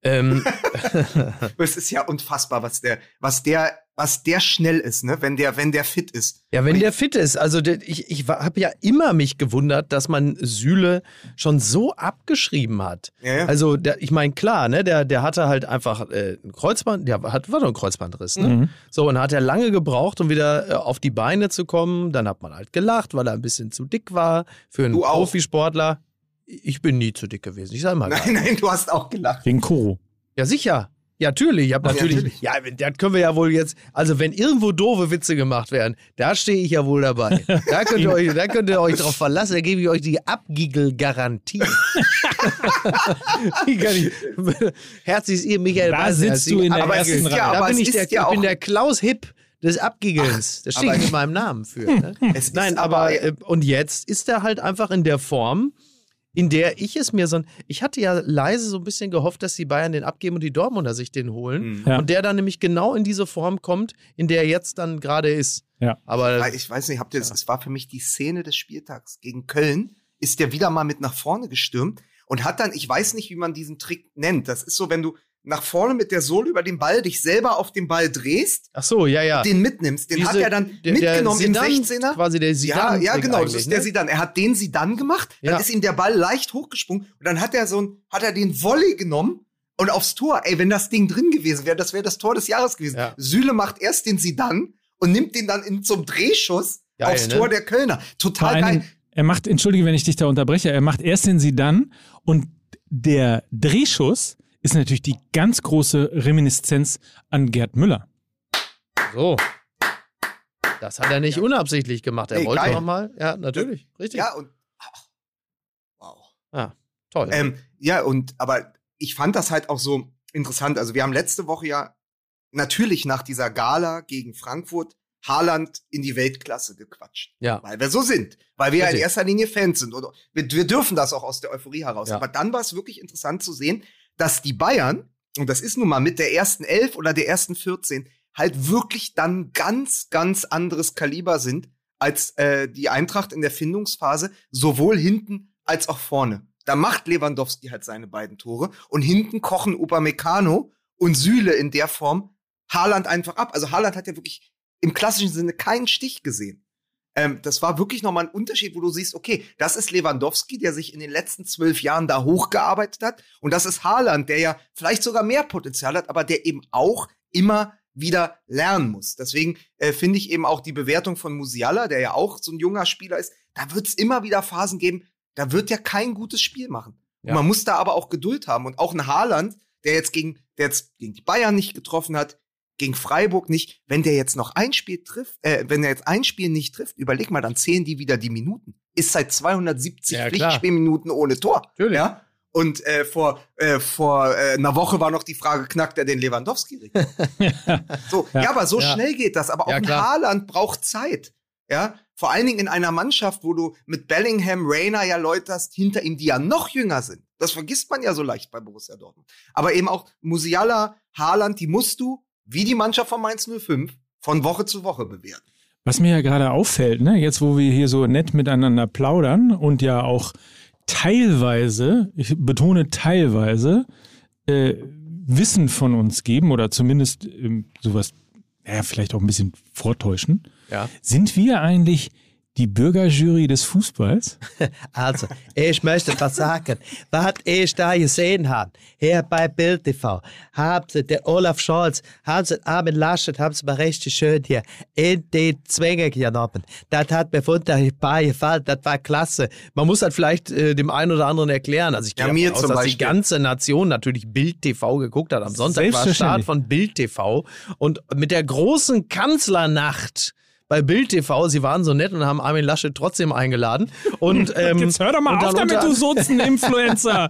Ähm. es ist ja unfassbar, was der, was der was der schnell ist, ne? Wenn der, wenn der fit ist. Ja, wenn der fit ist. Also der, ich, ich habe ja immer mich gewundert, dass man Süle schon so abgeschrieben hat. Ja, ja. Also der, ich meine klar, ne? Der, der hatte halt einfach äh, ein Kreuzband, der hat war doch ein Kreuzbandriss, ne? Mhm. So und hat er lange gebraucht, um wieder äh, auf die Beine zu kommen. Dann hat man halt gelacht, weil er ein bisschen zu dick war für einen du Profisportler. Ich bin nie zu dick gewesen. Ich sag mal. Nein, nein, du hast auch gelacht. Wegen Koro. Ja, sicher. Ja, natürlich. Ich hab natürlich, ja, natürlich. Ja, das können wir ja wohl jetzt. Also, wenn irgendwo doofe Witze gemacht werden, da stehe ich ja wohl dabei. Da könnt ihr euch, da könnt ihr euch drauf verlassen. Da gebe ich euch die Abgigel-Garantie. Herzlich ihr, Michael. Da sitzt du in der aber ersten Reihe. Ja, da bin ich der, ja ich bin der Klaus Hipp des Abgiggelns. Das steht mit meinem Namen für. Ne? Nein, aber, aber äh, und jetzt ist er halt einfach in der Form in der ich es mir so. Ich hatte ja leise so ein bisschen gehofft, dass die Bayern den abgeben und die Dortmunder sich den holen. Mhm. Ja. Und der dann nämlich genau in diese Form kommt, in der er jetzt dann gerade ist. Ja. Aber ich weiß nicht, habt ihr das? Es war für mich die Szene des Spieltags gegen Köln. Ist der wieder mal mit nach vorne gestürmt und hat dann, ich weiß nicht, wie man diesen Trick nennt. Das ist so, wenn du nach vorne mit der Sohle über den Ball dich selber auf den Ball drehst. Ach so, ja, ja. Den mitnimmst. Den Diese, hat er dann der, mitgenommen der Sidan, im 16er. Quasi der Sidan. Ja, ja, genau. Das ist der ne? Sidan. Er hat den Sidan gemacht. Ja. Dann ist ihm der Ball leicht hochgesprungen. Und dann hat er so ein, hat er den Volley genommen und aufs Tor. Ey, wenn das Ding drin gewesen wäre, das wäre das Tor des Jahres gewesen. Ja. Süle macht erst den Sidan und nimmt den dann in, zum Drehschuss geil, aufs ne? Tor der Kölner. Total geil. Er macht, entschuldige, wenn ich dich da unterbreche, er macht erst den Sidan und der Drehschuss ist natürlich die ganz große Reminiszenz an Gerd Müller. So. Das hat er nicht ja. unabsichtlich gemacht. Er hey, wollte nochmal. Ja, natürlich. Richtig. Ja, und. Ach, wow. Ja, toll. Ähm, ja, und aber ich fand das halt auch so interessant. Also, wir haben letzte Woche ja natürlich nach dieser Gala gegen Frankfurt Haaland in die Weltklasse gequatscht. Ja. Weil wir so sind. Weil wir ja in erster Linie Fans sind. Oder wir, wir dürfen das auch aus der Euphorie heraus. Ja. Aber dann war es wirklich interessant zu sehen, dass die Bayern, und das ist nun mal mit der ersten Elf oder der ersten 14, halt wirklich dann ganz, ganz anderes Kaliber sind als äh, die Eintracht in der Findungsphase, sowohl hinten als auch vorne. Da macht Lewandowski halt seine beiden Tore und hinten kochen Upamecano und Süle in der Form Haaland einfach ab. Also Haaland hat ja wirklich im klassischen Sinne keinen Stich gesehen. Ähm, das war wirklich nochmal ein Unterschied, wo du siehst, okay, das ist Lewandowski, der sich in den letzten zwölf Jahren da hochgearbeitet hat. Und das ist Haaland, der ja vielleicht sogar mehr Potenzial hat, aber der eben auch immer wieder lernen muss. Deswegen äh, finde ich eben auch die Bewertung von Musiala, der ja auch so ein junger Spieler ist, da wird es immer wieder Phasen geben, da wird er kein gutes Spiel machen. Ja. man muss da aber auch Geduld haben. Und auch ein Haaland, der jetzt gegen, der jetzt gegen die Bayern nicht getroffen hat, gegen Freiburg nicht, wenn der jetzt noch ein Spiel trifft, äh, wenn er jetzt ein Spiel nicht trifft, überleg mal, dann zählen die wieder die Minuten. Ist seit 270 ja, Pflichtspielminuten ohne Tor. Natürlich. Ja? Und äh, vor, äh, vor äh, einer Woche war noch die Frage, knackt er den Lewandowski? so, ja, ja, aber so ja. schnell geht das. Aber auch ja, ein Haaland braucht Zeit. Ja, vor allen Dingen in einer Mannschaft, wo du mit Bellingham, Rayner ja Leute hast hinter ihm, die ja noch jünger sind. Das vergisst man ja so leicht bei Borussia Dortmund. Aber eben auch Musiala, Haaland, die musst du, wie die Mannschaft von Mainz 05, von Woche zu Woche bewerten. Was mir ja gerade auffällt, ne, jetzt wo wir hier so nett miteinander plaudern und ja auch teilweise, ich betone teilweise, äh, Wissen von uns geben oder zumindest äh, sowas, naja, vielleicht auch ein bisschen vortäuschen. Ja. Sind wir eigentlich die Bürgerjury des Fußballs? Also, ich möchte was sagen. Was ich da gesehen habe, hier bei Bild TV, haben sie der Olaf Scholz, haben sie Armin Laschet, haben sie mal richtig schön hier in die Zwänge genommen. Das hat mir wunderbar gefallen, das war klasse. Man muss halt vielleicht äh, dem einen oder anderen erklären. Also ich gehe ja, mir aus, dass Beispiel. die ganze Nation natürlich Bild TV geguckt hat. Am Sonntag war Start von Bild TV und mit der großen Kanzlernacht bei Bild TV. Sie waren so nett und haben Armin Laschet trotzdem eingeladen. Und, ähm, Jetzt hör doch mal auf damit, du Sozen-Influencer.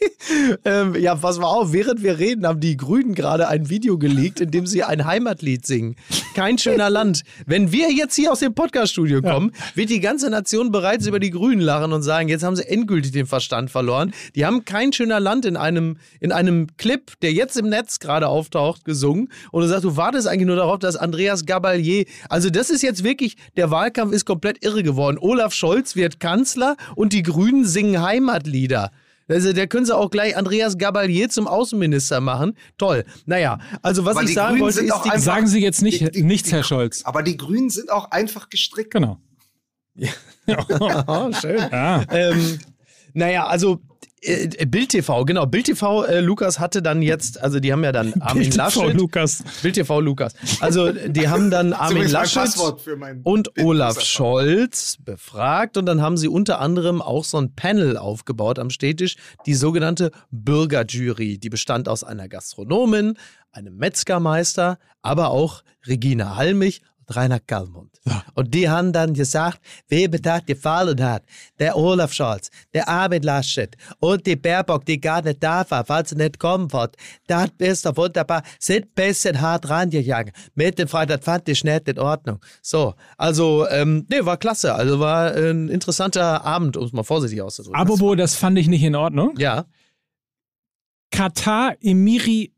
ähm, ja, pass mal auf, während wir reden, haben die Grünen gerade ein Video gelegt, in dem sie ein Heimatlied singen. Kein schöner Land. Wenn wir jetzt hier aus dem Podcaststudio kommen, ja. wird die ganze Nation bereits über die Grünen lachen und sagen, jetzt haben sie endgültig den Verstand verloren. Die haben kein schöner Land in einem, in einem Clip, der jetzt im Netz gerade auftaucht, gesungen. Und du sagst, du wartest eigentlich nur darauf, dass Andreas Gabalier, also das das ist jetzt wirklich, der Wahlkampf ist komplett irre geworden. Olaf Scholz wird Kanzler und die Grünen singen Heimatlieder. Also, der können sie auch gleich Andreas Gabalier zum Außenminister machen. Toll. Naja, also was aber ich sagen Grünen wollte, ist, die, sagen Sie jetzt nicht, die, die, nichts, Herr Scholz. Aber die Grünen sind auch einfach gestrickt. Genau. Ja. oh, schön. Ja. Ähm, naja, also äh, Bild TV, genau. Bild TV, äh, Lukas hatte dann jetzt, also die haben ja dann Armin Bild Laschet. TV Lukas. Bild TV Lukas. Also die haben dann Armin Laschet und Bild Olaf Scholz befragt und dann haben sie unter anderem auch so ein Panel aufgebaut am Städtisch, die sogenannte Bürgerjury. Die bestand aus einer Gastronomin, einem Metzgermeister, aber auch Regina Halmich Rainer Kallmund. Ja. Und die haben dann gesagt, wem das gefallen hat, der Olaf Scholz, der Armin Laschet und die Baerbock, die gar nicht da war, weil sie nicht kommen wird, das ist doch wunderbar, sind ein bisschen hart rangegangen. Mit dem Freitag das fand ich nicht in Ordnung. So, also, ähm, nee, war klasse. Also war ein interessanter Abend, um es mal vorsichtig auszudrücken. Apropos, das fand ich nicht in Ordnung. Ja. Katar Emiri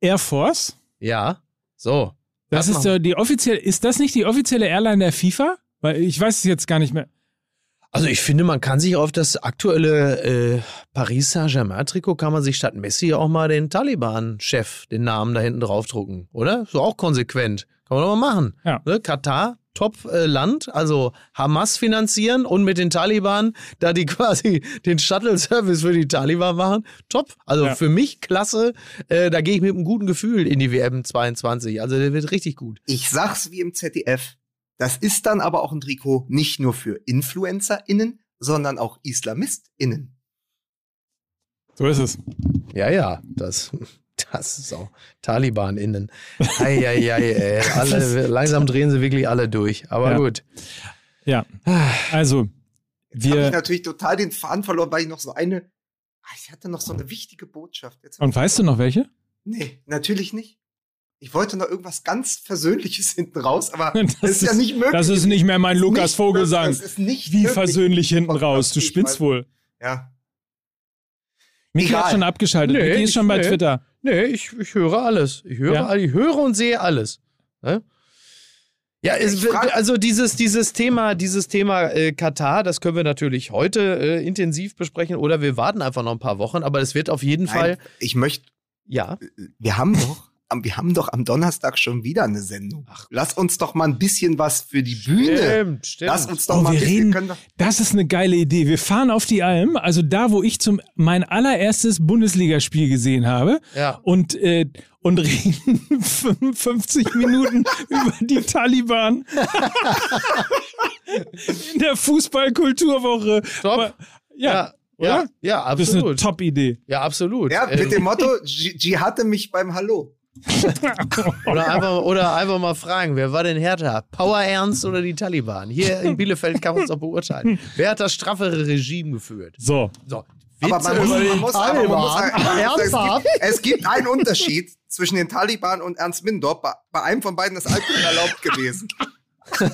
Air Force. Ja, so. Das ist äh, die offizielle, ist das nicht die offizielle Airline der FIFA? Weil ich weiß es jetzt gar nicht mehr. Also ich finde, man kann sich auf das aktuelle äh, Paris Saint-Germain-Trikot kann man sich statt Messi auch mal den Taliban-Chef, den Namen da hinten draufdrucken, oder? So auch konsequent. Kann man doch mal machen. Ja. Ne? Katar, Top-Land, also Hamas finanzieren und mit den Taliban da die quasi den Shuttle-Service für die Taliban machen. Top. Also ja. für mich klasse. Äh, da gehe ich mit einem guten Gefühl in die WM 22. Also der wird richtig gut. Ich sag's wie im ZDF. Das ist dann aber auch ein Trikot nicht nur für InfluencerInnen, sondern auch IslamistInnen. So ist es. Ja, ja, das. Das ist auch Taliban-Innen. Eieiei, alle, langsam drehen sie wirklich alle durch. Aber ja. gut. Ja. Also, Jetzt wir. habe ich natürlich total den Faden verloren, weil ich noch so eine. Ah, ich hatte noch so eine wichtige Botschaft. Und weißt du noch welche? Nee, natürlich nicht. Ich wollte noch irgendwas ganz Versöhnliches hinten raus, aber das, das ist, ja nicht möglich. Das ist nicht mehr mein Lukas Vogelsang. Das ist nicht Wie versöhnlich hinten raus? Du spinnst wohl. Ja. Miki hat schon abgeschaltet. Miki ist schon bei nee. Twitter. Nee, ich, ich höre alles. Ich höre, ja. ich höre und sehe alles. Ne? Ja, es, also dieses, dieses Thema, dieses Thema äh, Katar, das können wir natürlich heute äh, intensiv besprechen oder wir warten einfach noch ein paar Wochen, aber es wird auf jeden Nein, Fall. Ich möchte. Ja. Wir haben doch wir haben doch am Donnerstag schon wieder eine Sendung. Ach, Lass uns doch mal ein bisschen was für die Bühne. Stimmt, stimmt. Lass uns doch Oh, mal wir reden, doch- das ist eine geile Idee. Wir fahren auf die Alm, also da, wo ich zum mein allererstes Bundesligaspiel gesehen habe. Ja. Und, äh, und reden 55 Minuten über die Taliban. In der Fußballkulturwoche. Top. Ja, Ja, oder? ja, ja, Das ist eine absolut. Top-Idee. Ja, absolut. Ja, mit dem Motto, G, G hatte mich beim Hallo. Oder einfach, oder einfach mal fragen, wer war denn härter? Power Ernst oder die Taliban? Hier in Bielefeld kann man es doch beurteilen. Wer hat das straffere Regime geführt? So. So. Aber man muss, man muss, aber man muss sagen, es, Ernsthaft? gibt, es gibt einen Unterschied zwischen den Taliban und Ernst Mindorf. Bei, bei einem von beiden ist Alkohol erlaubt gewesen.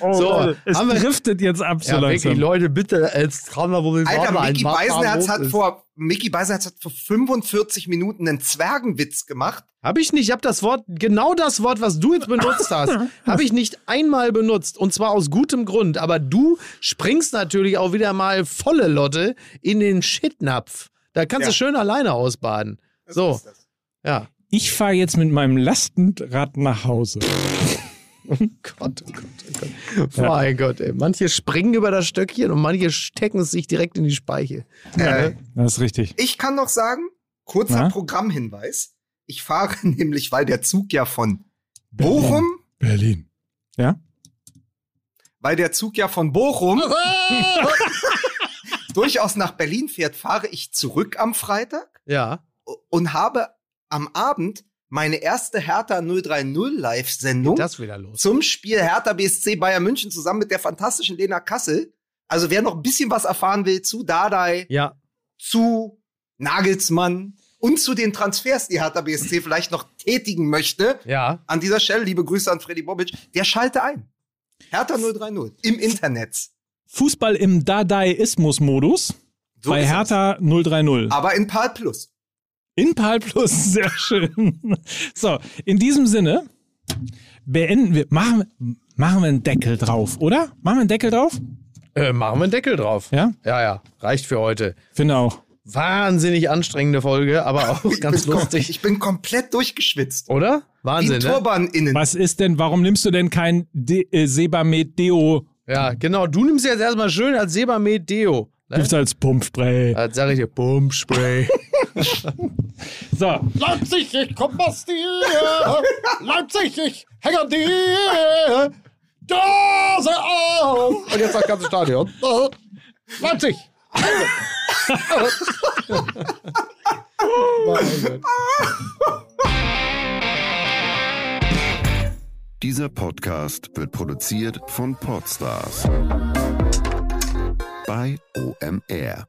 Oh, So, Leute, es haben wir- driftet jetzt ab so Ja, langsam. wirklich, Leute, bitte als Transvarisator Alter, Mickey Beisenherz hat vor, Mickey Beisenherz hat vor 45 Minuten einen Zwergenwitz gemacht. Habe ich nicht. Ich habe das Wort, genau das Wort, was du jetzt benutzt hast, habe ich nicht einmal benutzt. Und zwar aus gutem Grund. Aber du springst natürlich auch wieder mal volle Lotte in den Shitnapf. Da kannst du Ja. schön alleine ausbaden. So, das. ja. Ich fahre jetzt mit meinem Lastenrad nach Hause. Gott, oh Gott, oh Gott. Mein Gott, ey. Manche springen über das Stöckchen und manche stecken es sich direkt in die Speiche. Äh, Das ist richtig. ich kann noch sagen, kurzer Na? Programmhinweis. Ich fahre nämlich, weil der Zug ja von Bochum, Berlin. Ja? weil der Zug ja von Bochum durchaus nach Berlin fährt, fahre ich zurück am Freitag Ja. und habe am Abend meine erste Hertha 030 Live-Sendung Das wieder los. zum Spiel Hertha BSC Bayern München zusammen mit der fantastischen Lena Kassel. Also wer noch ein bisschen was erfahren will zu Dardai, Ja. zu Nagelsmann und zu den Transfers, die Hertha BSC vielleicht noch tätigen möchte, Ja. an dieser Stelle liebe Grüße an Freddy Bobic, der schalte ein. Hertha 030 im Internet. Fußball im Dadaismus-Modus So bei ist es. Hertha 030. Aber in PAL Plus. In PAL Plus, sehr schön. So, in diesem Sinne beenden wir, machen, machen wir einen Deckel drauf, oder? Machen wir einen Deckel drauf? Äh, machen wir einen Deckel drauf. Ja? Ja, ja. Reicht für heute. Finde auch. Wahnsinnig anstrengende Folge, aber auch Ich ganz lustig. Ich bin komplett durchgeschwitzt. Oder? Wie Wahnsinn, ein ne? Turban innen. Was ist denn, warum nimmst du denn kein De äh, Sebamed Deo? Ja, genau. Du nimmst jetzt erstmal schön als Sebamed Deo. Ne? Gibt's als Pumpspray. Als sag ich dir, Pumpspray. So, Leipzig, ich komm aus dir. Leipzig, ich hänge an dir. Dose auf. Und jetzt das ganze Stadion. Leipzig. Dieser Podcast wird produziert von Podstars bei OMR.